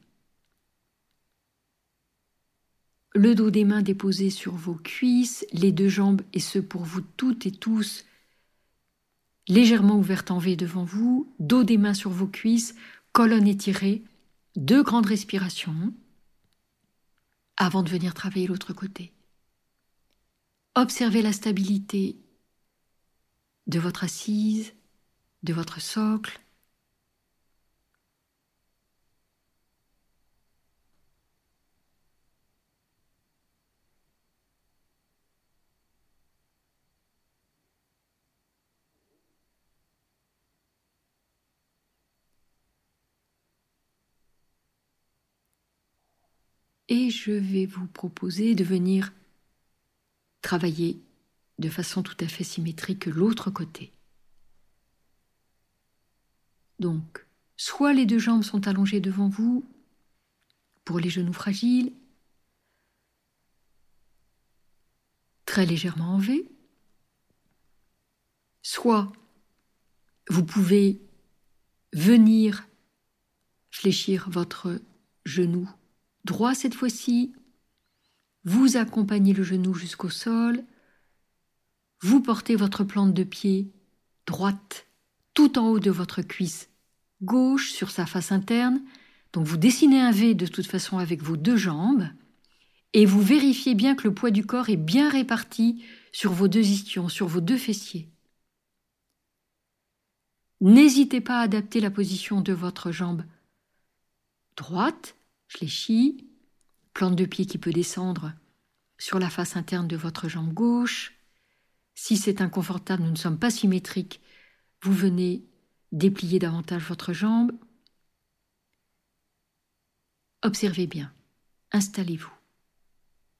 le dos des mains déposé sur vos cuisses, les deux jambes, et ce pour vous toutes et tous, légèrement ouvertes en V devant vous, dos des mains sur vos cuisses, colonne étirée, deux grandes respirations avant de venir travailler l'autre côté. Observez la stabilité de votre assise, de votre socle. Et je vais vous proposer de venir travailler de façon tout à fait symétrique l'autre côté. Donc, soit les deux jambes sont allongées devant vous pour les genoux fragiles, très légèrement en V, soit vous pouvez venir fléchir votre genou droit cette fois-ci, vous accompagnez le genou jusqu'au sol, vous portez votre plante de pied droite tout en haut de votre cuisse gauche sur sa face interne, donc vous dessinez un V de toute façon avec vos deux jambes, et vous vérifiez bien que le poids du corps est bien réparti sur vos deux ischions, sur vos deux fessiers. N'hésitez pas à adapter la position de votre jambe droite fléchi, plante de pied qui peut descendre sur la face interne de votre jambe gauche. Si c'est inconfortable, nous ne sommes pas symétriques, vous venez déplier davantage votre jambe. Observez bien, installez-vous.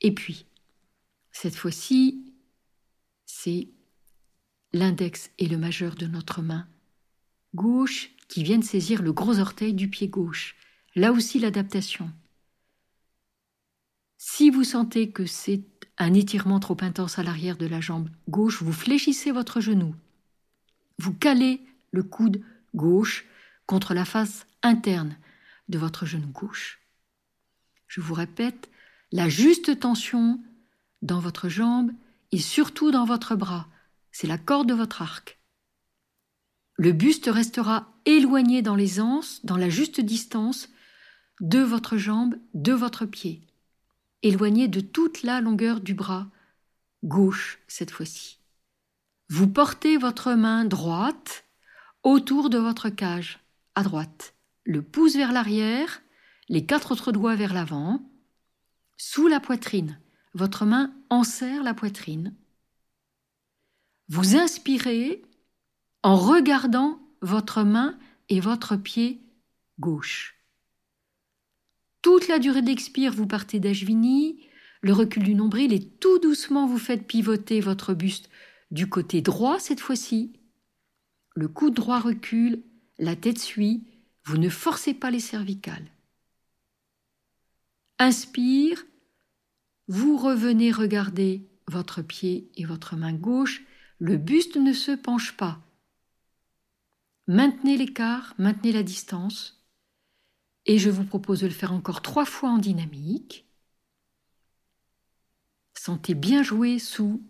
Et puis, cette fois-ci, c'est l'index et le majeur de notre main gauche qui viennent saisir le gros orteil du pied gauche. Là aussi l'adaptation. Si vous sentez que c'est un étirement trop intense à l'arrière de la jambe gauche, vous fléchissez votre genou. Vous calez le coude gauche contre la face interne de votre genou gauche. Je vous répète, la juste tension dans votre jambe et surtout dans votre bras, c'est la corde de votre arc. Le buste restera éloigné dans les anses, dans la juste distance de votre jambe, de votre pied, éloigné de toute la longueur du bras, gauche cette fois-ci. Vous portez votre main droite autour de votre cage, à droite, le pouce vers l'arrière, les quatre autres doigts vers l'avant, sous la poitrine. Votre main enserre la poitrine. Vous inspirez en regardant votre main et votre pied gauche. Toute la durée d'expire, vous partez d'Ashvini, le recul du nombril et tout doucement vous faites pivoter votre buste du côté droit cette fois-ci. Le coude droit recule, la tête suit, vous ne forcez pas les cervicales. Inspire, vous revenez regarder votre pied et votre main gauche, le buste ne se penche pas. Maintenez l'écart, maintenez la distance. Et je vous propose de le faire encore trois fois en dynamique. Sentez bien jouer sous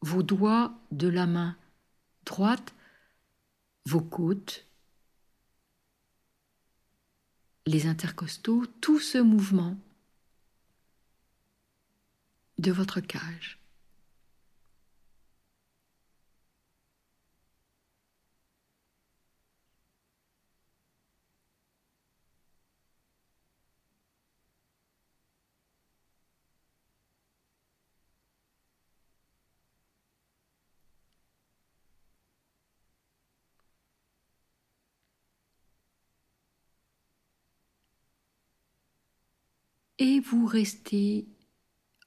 vos doigts de la main droite, vos côtes, les intercostaux, tout ce mouvement de votre cage. Et vous restez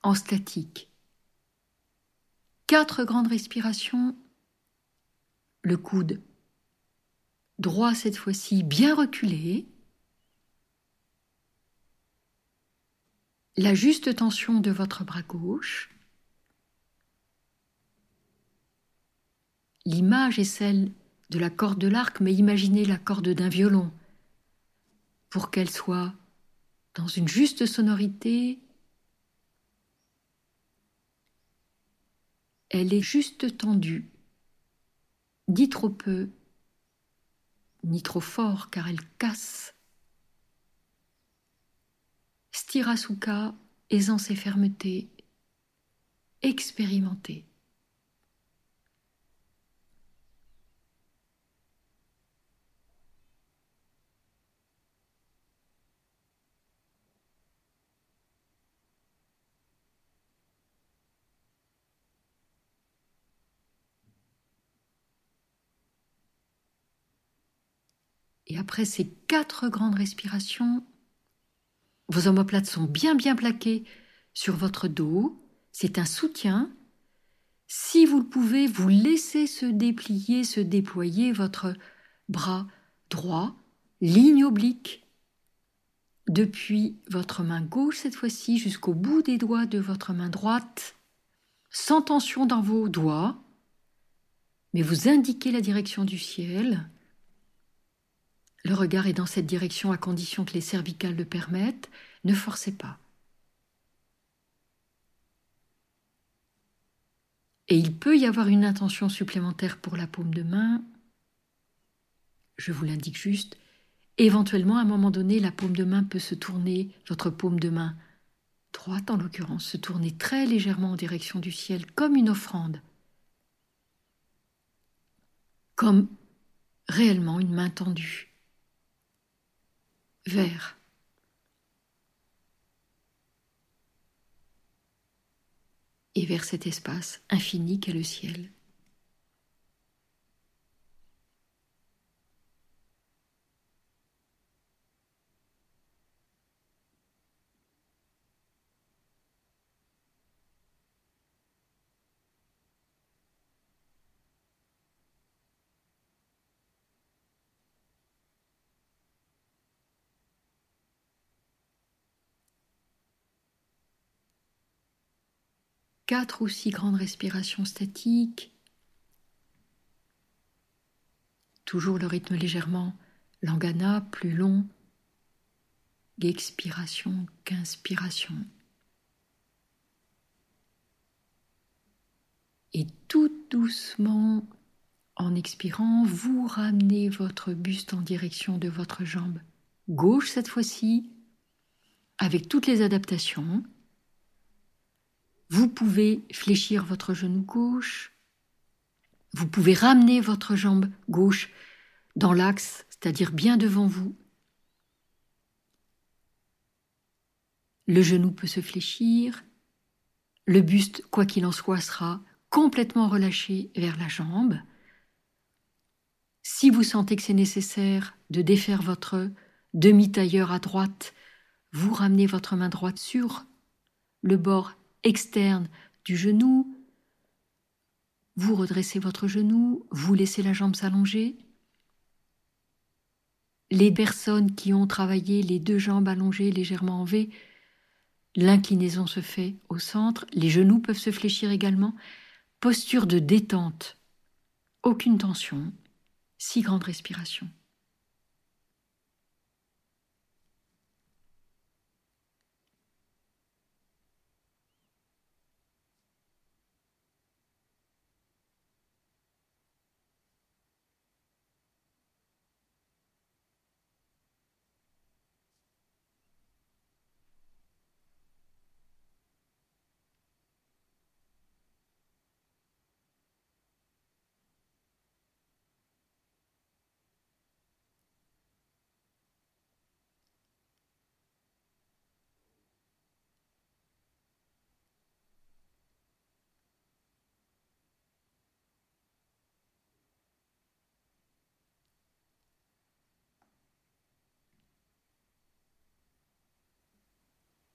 en statique. Quatre grandes respirations. Le coude droit cette fois-ci bien reculé. La juste tension de votre bras gauche. L'image est celle de la corde de l'arc, mais imaginez la corde d'un violon pour qu'elle soit dans une juste sonorité. Elle est juste tendue, ni trop peu, ni trop fort car elle casse. Stirasuka, aisance et fermeté, expérimentée. Après ces quatre grandes respirations, vos omoplates sont bien bien plaquées sur votre dos. C'est un soutien. Si vous le pouvez, vous laissez se déplier, se déployer votre bras droit, ligne oblique, depuis votre main gauche cette fois-ci jusqu'au bout des doigts de votre main droite, sans tension dans vos doigts, mais vous indiquez la direction du ciel. Le regard est dans cette direction à condition que les cervicales le permettent. Ne forcez pas. Et il peut y avoir une intention supplémentaire pour la paume de main. Je vous l'indique juste. Éventuellement, à un moment donné, la paume de main peut se tourner, votre paume de main droite en l'occurrence, se tourner très légèrement en direction du ciel, comme une offrande, comme réellement une main tendue vers et vers cet espace infini qu'est le ciel. Quatre ou six grandes respirations statiques. Toujours le rythme légèrement langana, plus long d'expiration qu'inspiration. Et tout doucement, en expirant, vous ramenez votre buste en direction de votre jambe gauche cette fois-ci, avec toutes les adaptations. Vous pouvez fléchir votre genou gauche. Vous pouvez ramener votre jambe gauche dans l'axe, c'est-à-dire bien devant vous. Le genou peut se fléchir. Le buste, quoi qu'il en soit, sera complètement relâché vers la jambe. Si vous sentez que c'est nécessaire de défaire votre demi-tailleur à droite, vous ramenez votre main droite sur le bord externe du genou. Vous redressez votre genou, vous laissez la jambe s'allonger. Les personnes qui ont travaillé les deux jambes allongées légèrement en V, l'inclinaison se fait au centre, les genoux peuvent se fléchir également. Posture de détente, aucune tension, six grandes respirations.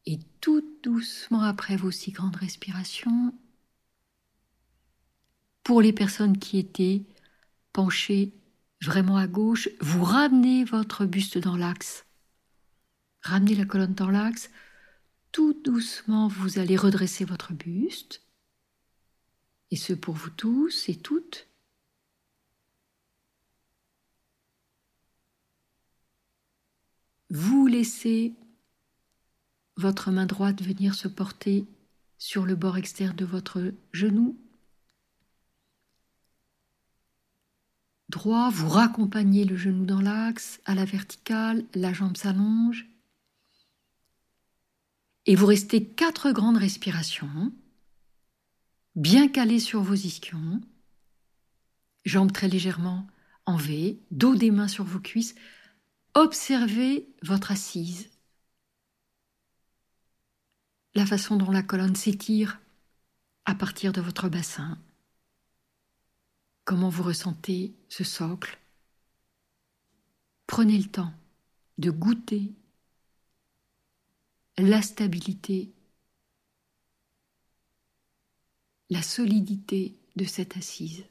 Et tout doucement après vos six grandes respirations, pour les personnes qui étaient penchées vraiment à gauche, vous ramenez votre buste dans l'axe. Ramenez la colonne dans l'axe. Tout doucement, vous allez redresser votre buste. Et ce pour vous tous et toutes. Vous laissez votre main droite venir se porter sur le bord externe de votre genou. Droit, vous raccompagnez le genou dans l'axe, à la verticale, la jambe s'allonge. Et vous restez quatre grandes respirations, bien calées sur vos ischions, jambes très légèrement en V, dos des mains sur vos cuisses. Observez votre assise, la façon dont la colonne s'étire à partir de votre bassin. Comment vous ressentez ce socle? Prenez le temps de goûter la stabilité, la solidité de cette assise.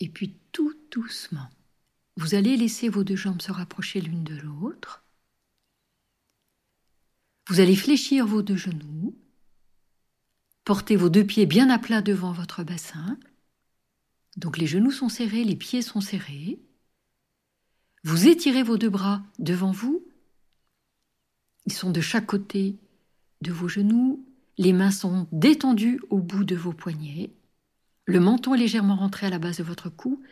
Et puis tout doucement, vous allez laisser vos deux jambes se rapprocher l'une de l'autre. Vous allez fléchir vos deux genoux, porter vos deux pieds bien à plat devant votre bassin. Donc les genoux sont serrés, les pieds sont serrés. Vous étirez vos deux bras devant vous. Ils sont de chaque côté de vos genoux. Les mains sont détendues au bout de vos poignets. Le menton est légèrement rentré à la base de votre cou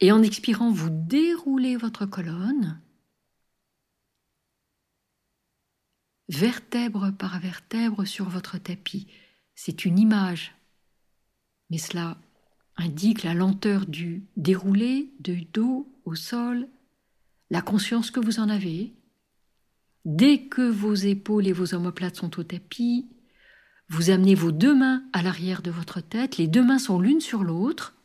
et en expirant, vous déroulez votre colonne, vertèbre par vertèbre sur votre tapis. C'est une image, mais cela indique la lenteur du déroulé du dos au sol, la conscience que vous en avez. Dès que vos épaules et vos omoplates sont au tapis, vous amenez vos deux mains à l'arrière de votre tête, les deux mains sont l'une sur l'autre,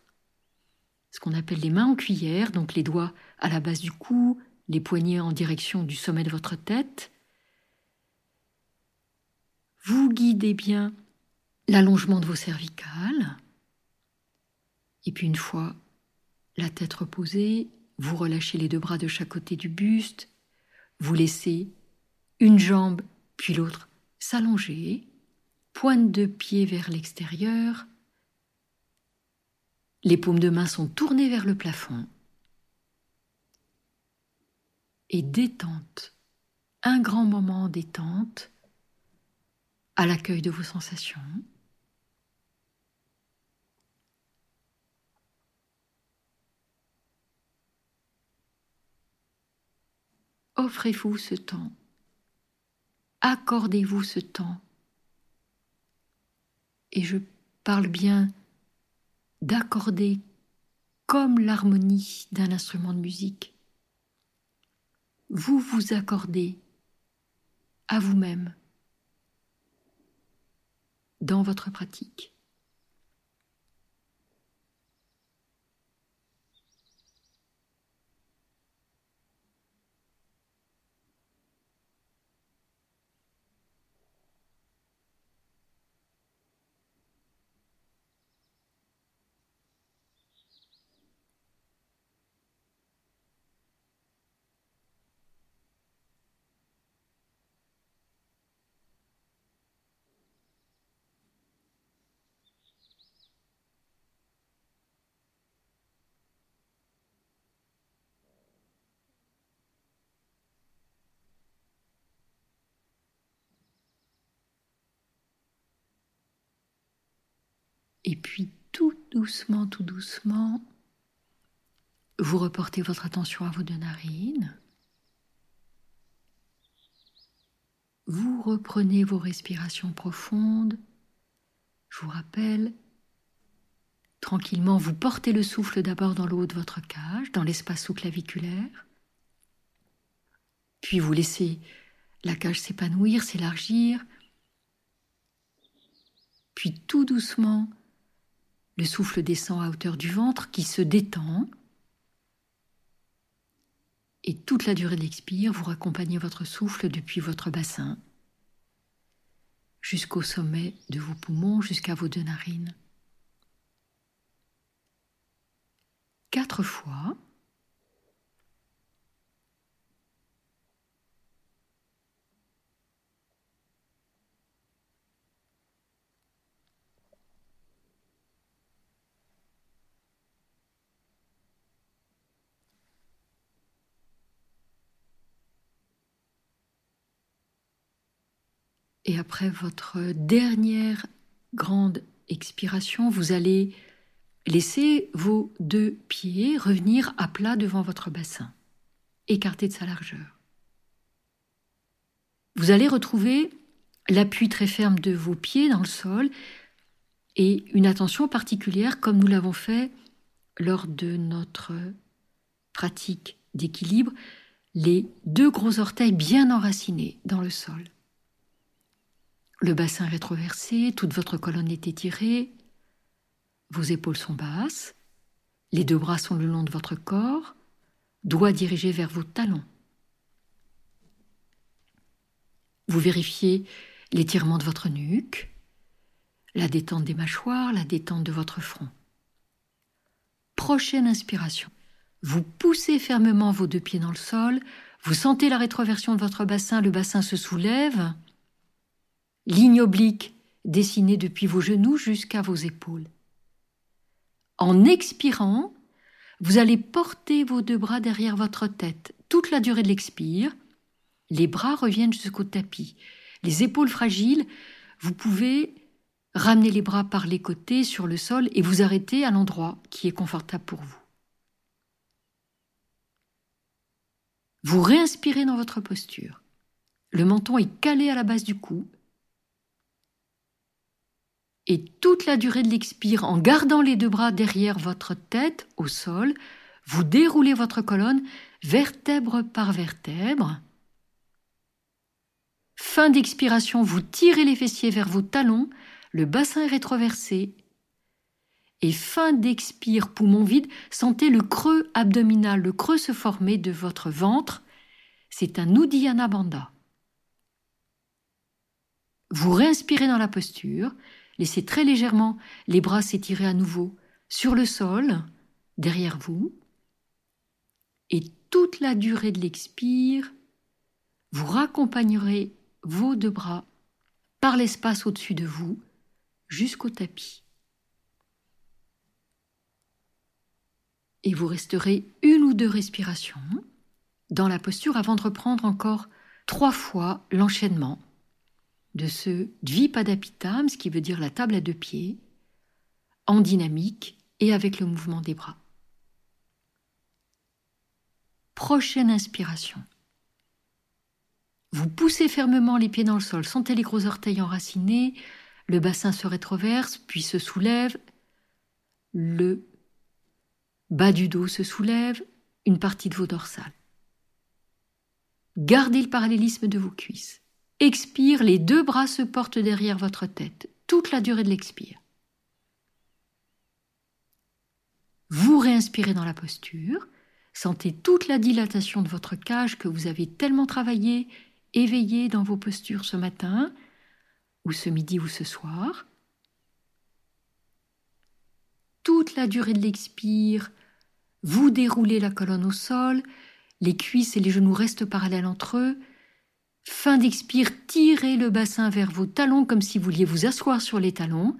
ce qu'on appelle les mains en cuillère, donc les doigts à la base du cou, les poignets en direction du sommet de votre tête. Vous guidez bien l'allongement de vos cervicales. Et puis une fois la tête reposée, vous relâchez les deux bras de chaque côté du buste, vous laissez une jambe puis l'autre s'allonger pointe de pied vers l'extérieur. Les paumes de main sont tournées vers le plafond. Et détente, un grand moment détente à l'accueil de vos sensations. Offrez-vous ce temps. Accordez-vous ce temps et je parle bien d'accorder comme l'harmonie d'un instrument de musique. Vous vous accordez à vous-même dans votre pratique. Et puis tout doucement, tout doucement, vous reportez votre attention à vos deux narines. vous reprenez vos respirations profondes. Je vous rappelle, tranquillement, vous portez le souffle d'abord dans le haut de votre cage, dans l'espace sous-claviculaire. Puis vous laissez la cage s'épanouir, s'élargir. Puis tout doucement, le souffle descend à hauteur du ventre qui se détend. Et toute la durée de l'expire, vous raccompagnez votre souffle depuis votre bassin jusqu'au sommet de vos poumons, jusqu'à vos deux narines. Quatre fois. Et après votre dernière grande expiration, vous allez laisser vos deux pieds revenir à plat devant votre bassin, écartés de sa largeur. Vous allez retrouver l'appui très ferme de vos pieds dans le sol et une attention particulière comme nous l'avons fait lors de notre pratique d'équilibre, les deux gros orteils bien enracinés dans le sol. Le bassin rétroversé, toute votre colonne est étirée, vos épaules sont basses, les deux bras sont le long de votre corps, doigts dirigés vers vos talons. Vous vérifiez l'étirement de votre nuque, la détente des mâchoires, la détente de votre front. Prochaine inspiration. Vous poussez fermement vos deux pieds dans le sol, vous sentez la rétroversion de votre bassin, le bassin se soulève, ligne oblique dessinée depuis vos genoux jusqu'à vos épaules. En expirant, vous allez porter vos deux bras derrière votre tête toute la durée de l'expire. Les bras reviennent jusqu'au tapis. Les épaules fragiles, vous pouvez ramener les bras par les côtés sur le sol et vous arrêter à l'endroit qui est confortable pour vous. Vous réinspirez dans votre posture. Le menton est calé à la base du cou et toute la durée de l'expire, en gardant les deux bras derrière votre tête au sol, vous déroulez votre colonne vertèbre par vertèbre. Fin d'expiration, vous tirez les fessiers vers vos talons, le bassin est rétroversé. Et fin d'expire, poumon vide, sentez le creux abdominal, le creux se former de votre ventre. C'est un Uddiyana Bandha. Vous réinspirez dans la posture Laissez très légèrement les bras s'étirer à nouveau sur le sol, derrière vous. Et toute la durée de l'expire, vous raccompagnerez vos deux bras par l'espace au-dessus de vous jusqu'au tapis. Et vous resterez une ou deux respirations dans la posture avant de reprendre encore trois fois l'enchaînement de ce Dvipadapitam, ce qui veut dire la table à deux pieds, en dynamique et avec le mouvement des bras. Prochaine inspiration. Vous poussez fermement les pieds dans le sol, sentez les gros orteils enracinés, le bassin se rétroverse, puis se soulève, le bas du dos se soulève, une partie de vos dorsales. Gardez le parallélisme de vos cuisses. Expire, les deux bras se portent derrière votre tête, toute la durée de l'expire. Vous réinspirez dans la posture, sentez toute la dilatation de votre cage que vous avez tellement travaillé, éveillé dans vos postures ce matin, ou ce midi ou ce soir. Toute la durée de l'expire, vous déroulez la colonne au sol, les cuisses et les genoux restent parallèles entre eux, Fin d'expire, tirez le bassin vers vos talons comme si vous vouliez vous asseoir sur les talons.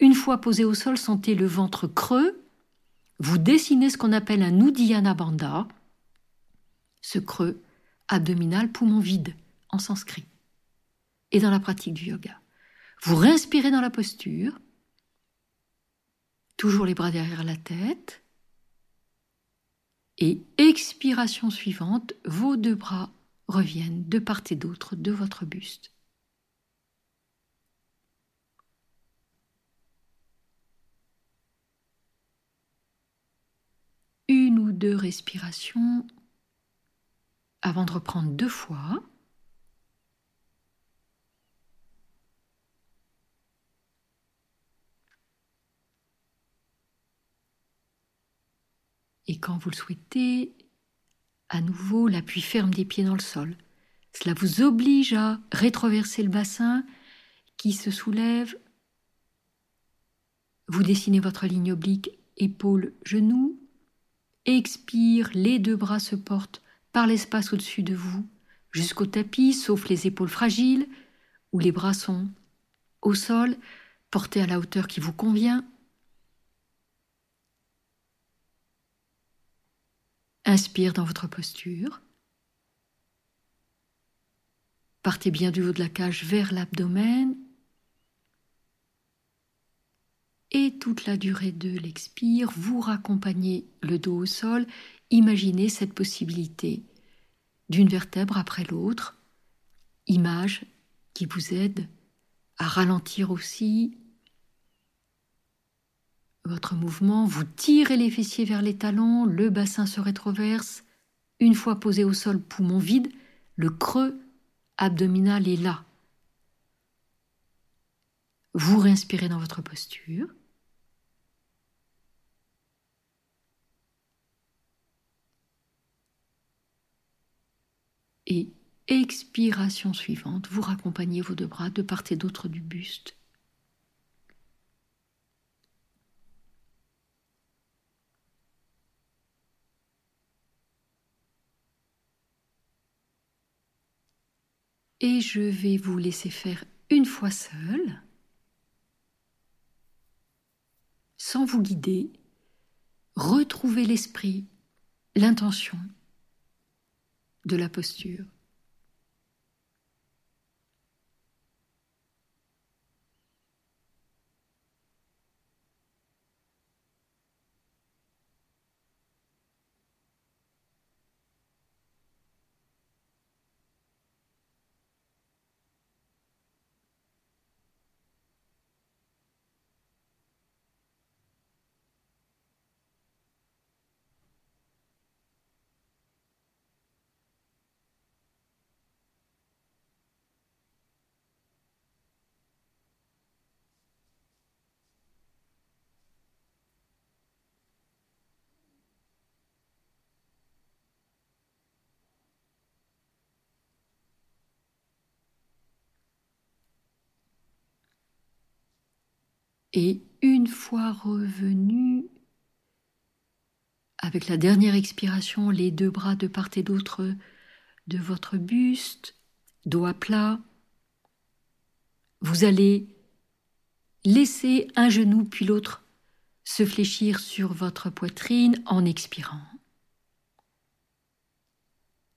Une fois posé au sol, sentez le ventre creux. Vous dessinez ce qu'on appelle un Uddiyana Bandha, ce creux abdominal, poumon vide en sanskrit. Et dans la pratique du yoga. Vous réinspirez dans la posture, toujours les bras derrière la tête. Et expiration suivante, vos deux bras reviennent de part et d'autre de votre buste. Une ou deux respirations avant de reprendre deux fois. Et quand vous le souhaitez, à nouveau l'appui ferme des pieds dans le sol. Cela vous oblige à rétroverser le bassin qui se soulève. Vous dessinez votre ligne oblique, épaule, genou. Expire, les deux bras se portent par l'espace au-dessus de vous, jusqu'au tapis, sauf les épaules fragiles, où les bras sont au sol, portés à la hauteur qui vous convient. Inspire dans votre posture. Partez bien du haut de la cage vers l'abdomen. Et toute la durée de l'expire, vous raccompagnez le dos au sol. Imaginez cette possibilité d'une vertèbre après l'autre. Image qui vous aide à ralentir aussi votre mouvement, vous tirez les fessiers vers les talons, le bassin se rétroverse. Une fois posé au sol, poumon vide, le creux abdominal est là. Vous respirez dans votre posture. Et expiration suivante, vous raccompagnez vos deux bras de part et d'autre du buste. Et je vais vous laisser faire une fois seul, sans vous guider, retrouver l'esprit, l'intention de la posture. Et une fois revenu, avec la dernière expiration, les deux bras de part et d'autre de votre buste, dos à plat, vous allez laisser un genou puis l'autre se fléchir sur votre poitrine en expirant.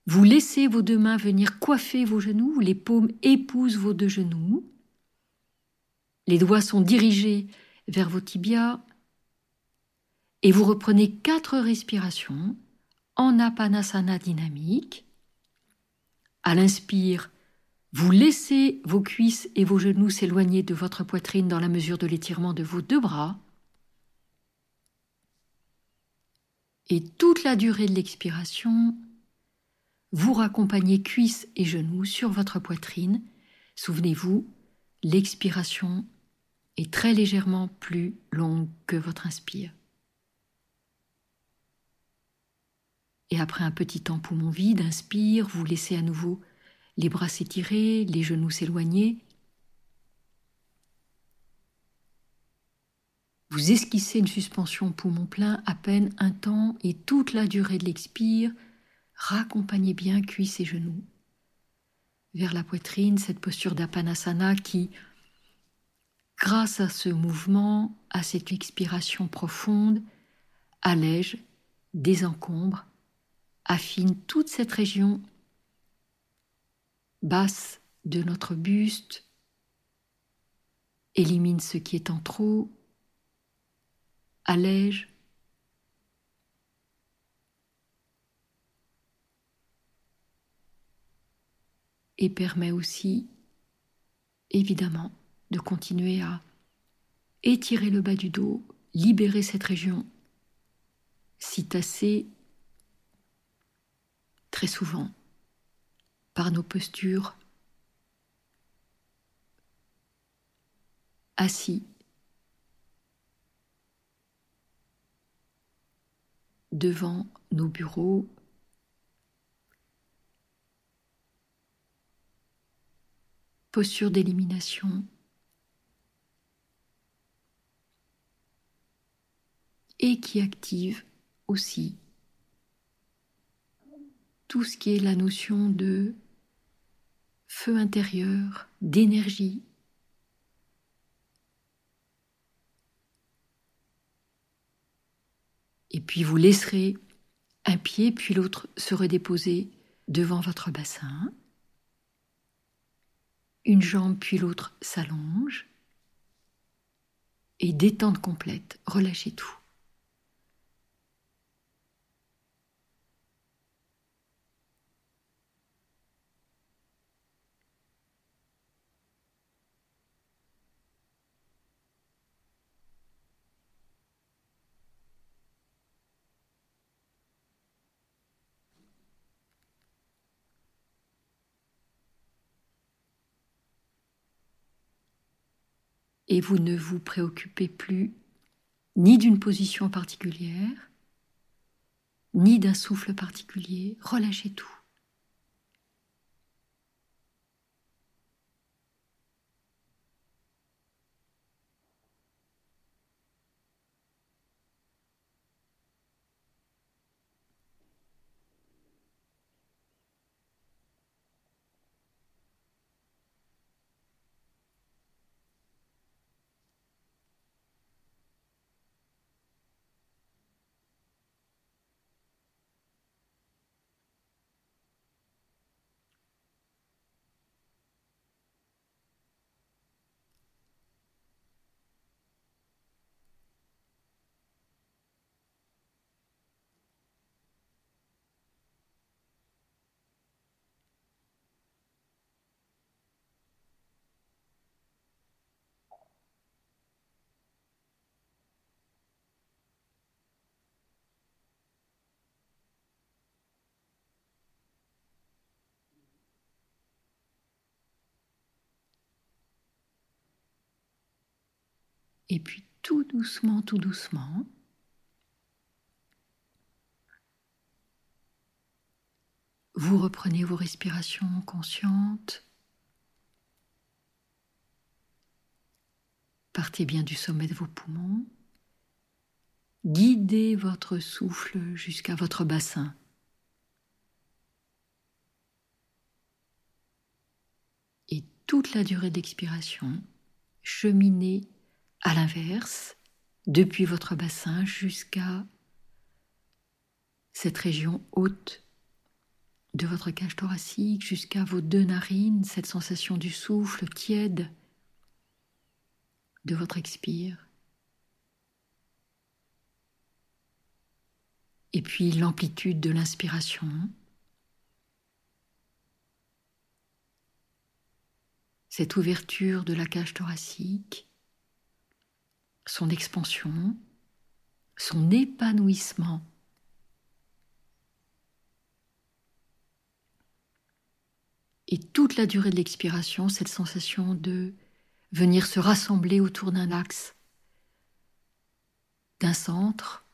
Vous laissez vos deux mains venir coiffer vos genoux, les paumes épousent vos deux genoux. Les doigts sont dirigés vers vos tibias et vous reprenez quatre respirations en apanasana dynamique. À l'inspire, vous laissez vos cuisses et vos genoux s'éloigner de votre poitrine dans la mesure de l'étirement de vos deux bras. Et toute la durée de l'expiration, vous raccompagnez cuisses et genoux sur votre poitrine. Souvenez-vous, l'expiration est très légèrement plus longue que votre inspire. Et après un petit temps poumon vide, inspire, vous laissez à nouveau les bras s'étirer, les genoux s'éloigner. Vous esquissez une suspension poumon plein à peine un temps et toute la durée de l'expire, raccompagnez bien cuisses et genoux vers la poitrine, cette posture d'apanasana qui, grâce à ce mouvement, à cette expiration profonde, allège, désencombre, affine toute cette région basse de notre buste, élimine ce qui est en trop, allège, et permet aussi, évidemment, de continuer à étirer le bas du dos, libérer cette région si tassée très souvent par nos postures assis devant nos bureaux posture d'élimination et qui active aussi tout ce qui est la notion de feu intérieur, d'énergie. Et puis vous laisserez un pied puis l'autre se redéposer devant votre bassin. Une jambe puis l'autre s'allonge. Et détente complète, relâchez tout. Et vous ne vous préoccupez plus ni d'une position particulière, ni d'un souffle particulier. Relâchez tout. Et puis tout doucement, tout doucement, vous reprenez vos respirations conscientes. Partez bien du sommet de vos poumons. Guidez votre souffle jusqu'à votre bassin. Et toute la durée d'expiration, cheminez à l'inverse, depuis votre bassin jusqu'à cette région haute de votre cage thoracique, jusqu'à vos deux narines, cette sensation du souffle tiède de votre expire. Et puis l'amplitude de l'inspiration. Cette ouverture de la cage thoracique son expansion, son épanouissement. Et toute la durée de l'expiration, cette sensation de venir se rassembler autour d'un axe, d'un centre,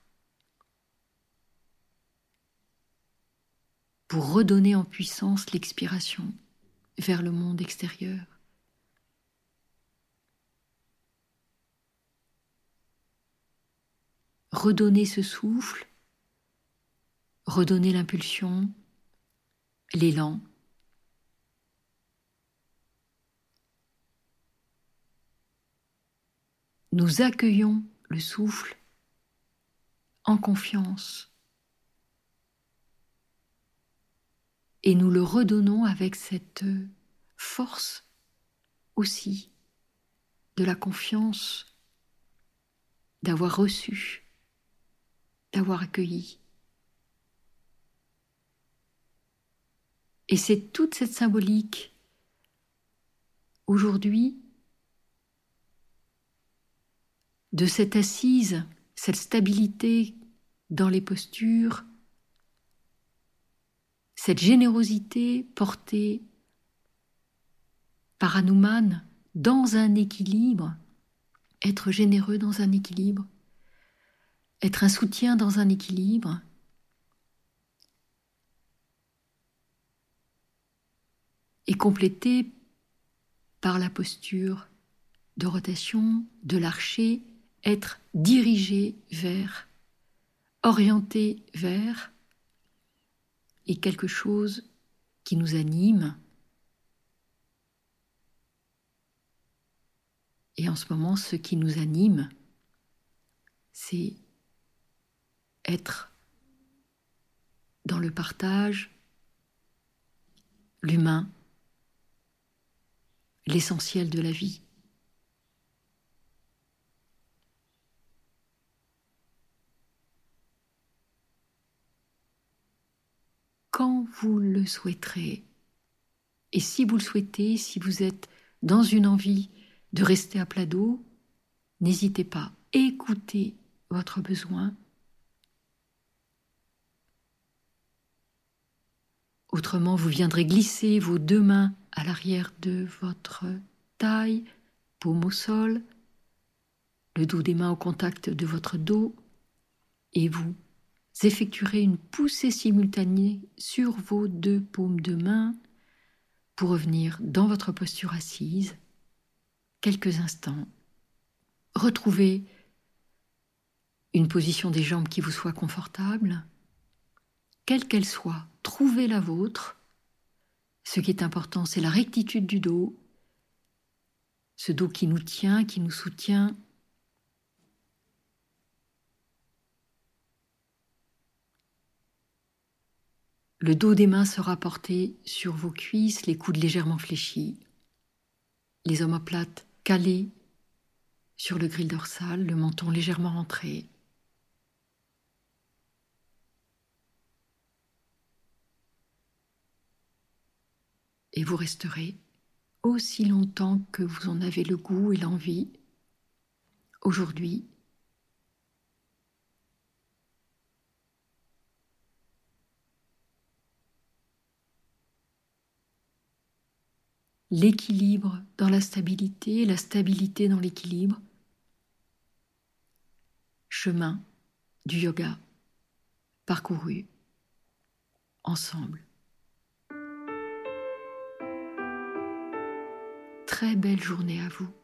pour redonner en puissance l'expiration vers le monde extérieur. Redonner ce souffle, redonner l'impulsion, l'élan. Nous accueillons le souffle en confiance. Et nous le redonnons avec cette force aussi de la confiance d'avoir reçu d'avoir accueilli. Et c'est toute cette symbolique aujourd'hui de cette assise, cette stabilité dans les postures, cette générosité portée par Hanuman dans un équilibre, être généreux dans un équilibre, être un soutien dans un équilibre, et complété par la posture de rotation de l'archer, être dirigé vers, orienté vers, et quelque chose qui nous anime. Et en ce moment, ce qui nous anime, c'est être dans le partage, l'humain, l'essentiel de la vie. Quand vous le souhaiterez, et si vous le souhaitez, si vous êtes dans une envie de rester à plat d'eau, n'hésitez pas, écoutez votre besoin. Autrement, vous viendrez glisser vos deux mains à l'arrière de votre taille, paume au sol, le dos des mains au contact de votre dos, et vous effectuerez une poussée simultanée sur vos deux paumes de main pour revenir dans votre posture assise quelques instants. Retrouvez une position des jambes qui vous soit confortable, quelle qu'elle soit, trouvez la vôtre ce qui est important, c'est la rectitude du dos, ce dos qui nous tient, qui nous soutient. Le dos des mains sera porté sur vos cuisses, les coudes légèrement fléchis, les omoplates calées sur le grill dorsal, le menton légèrement rentré. Et vous resterez aussi longtemps que vous en avez le goût et l'envie. Aujourd'hui, l'équilibre dans la stabilité, la stabilité dans l'équilibre, chemin du yoga parcouru ensemble. Très belle journée à vous.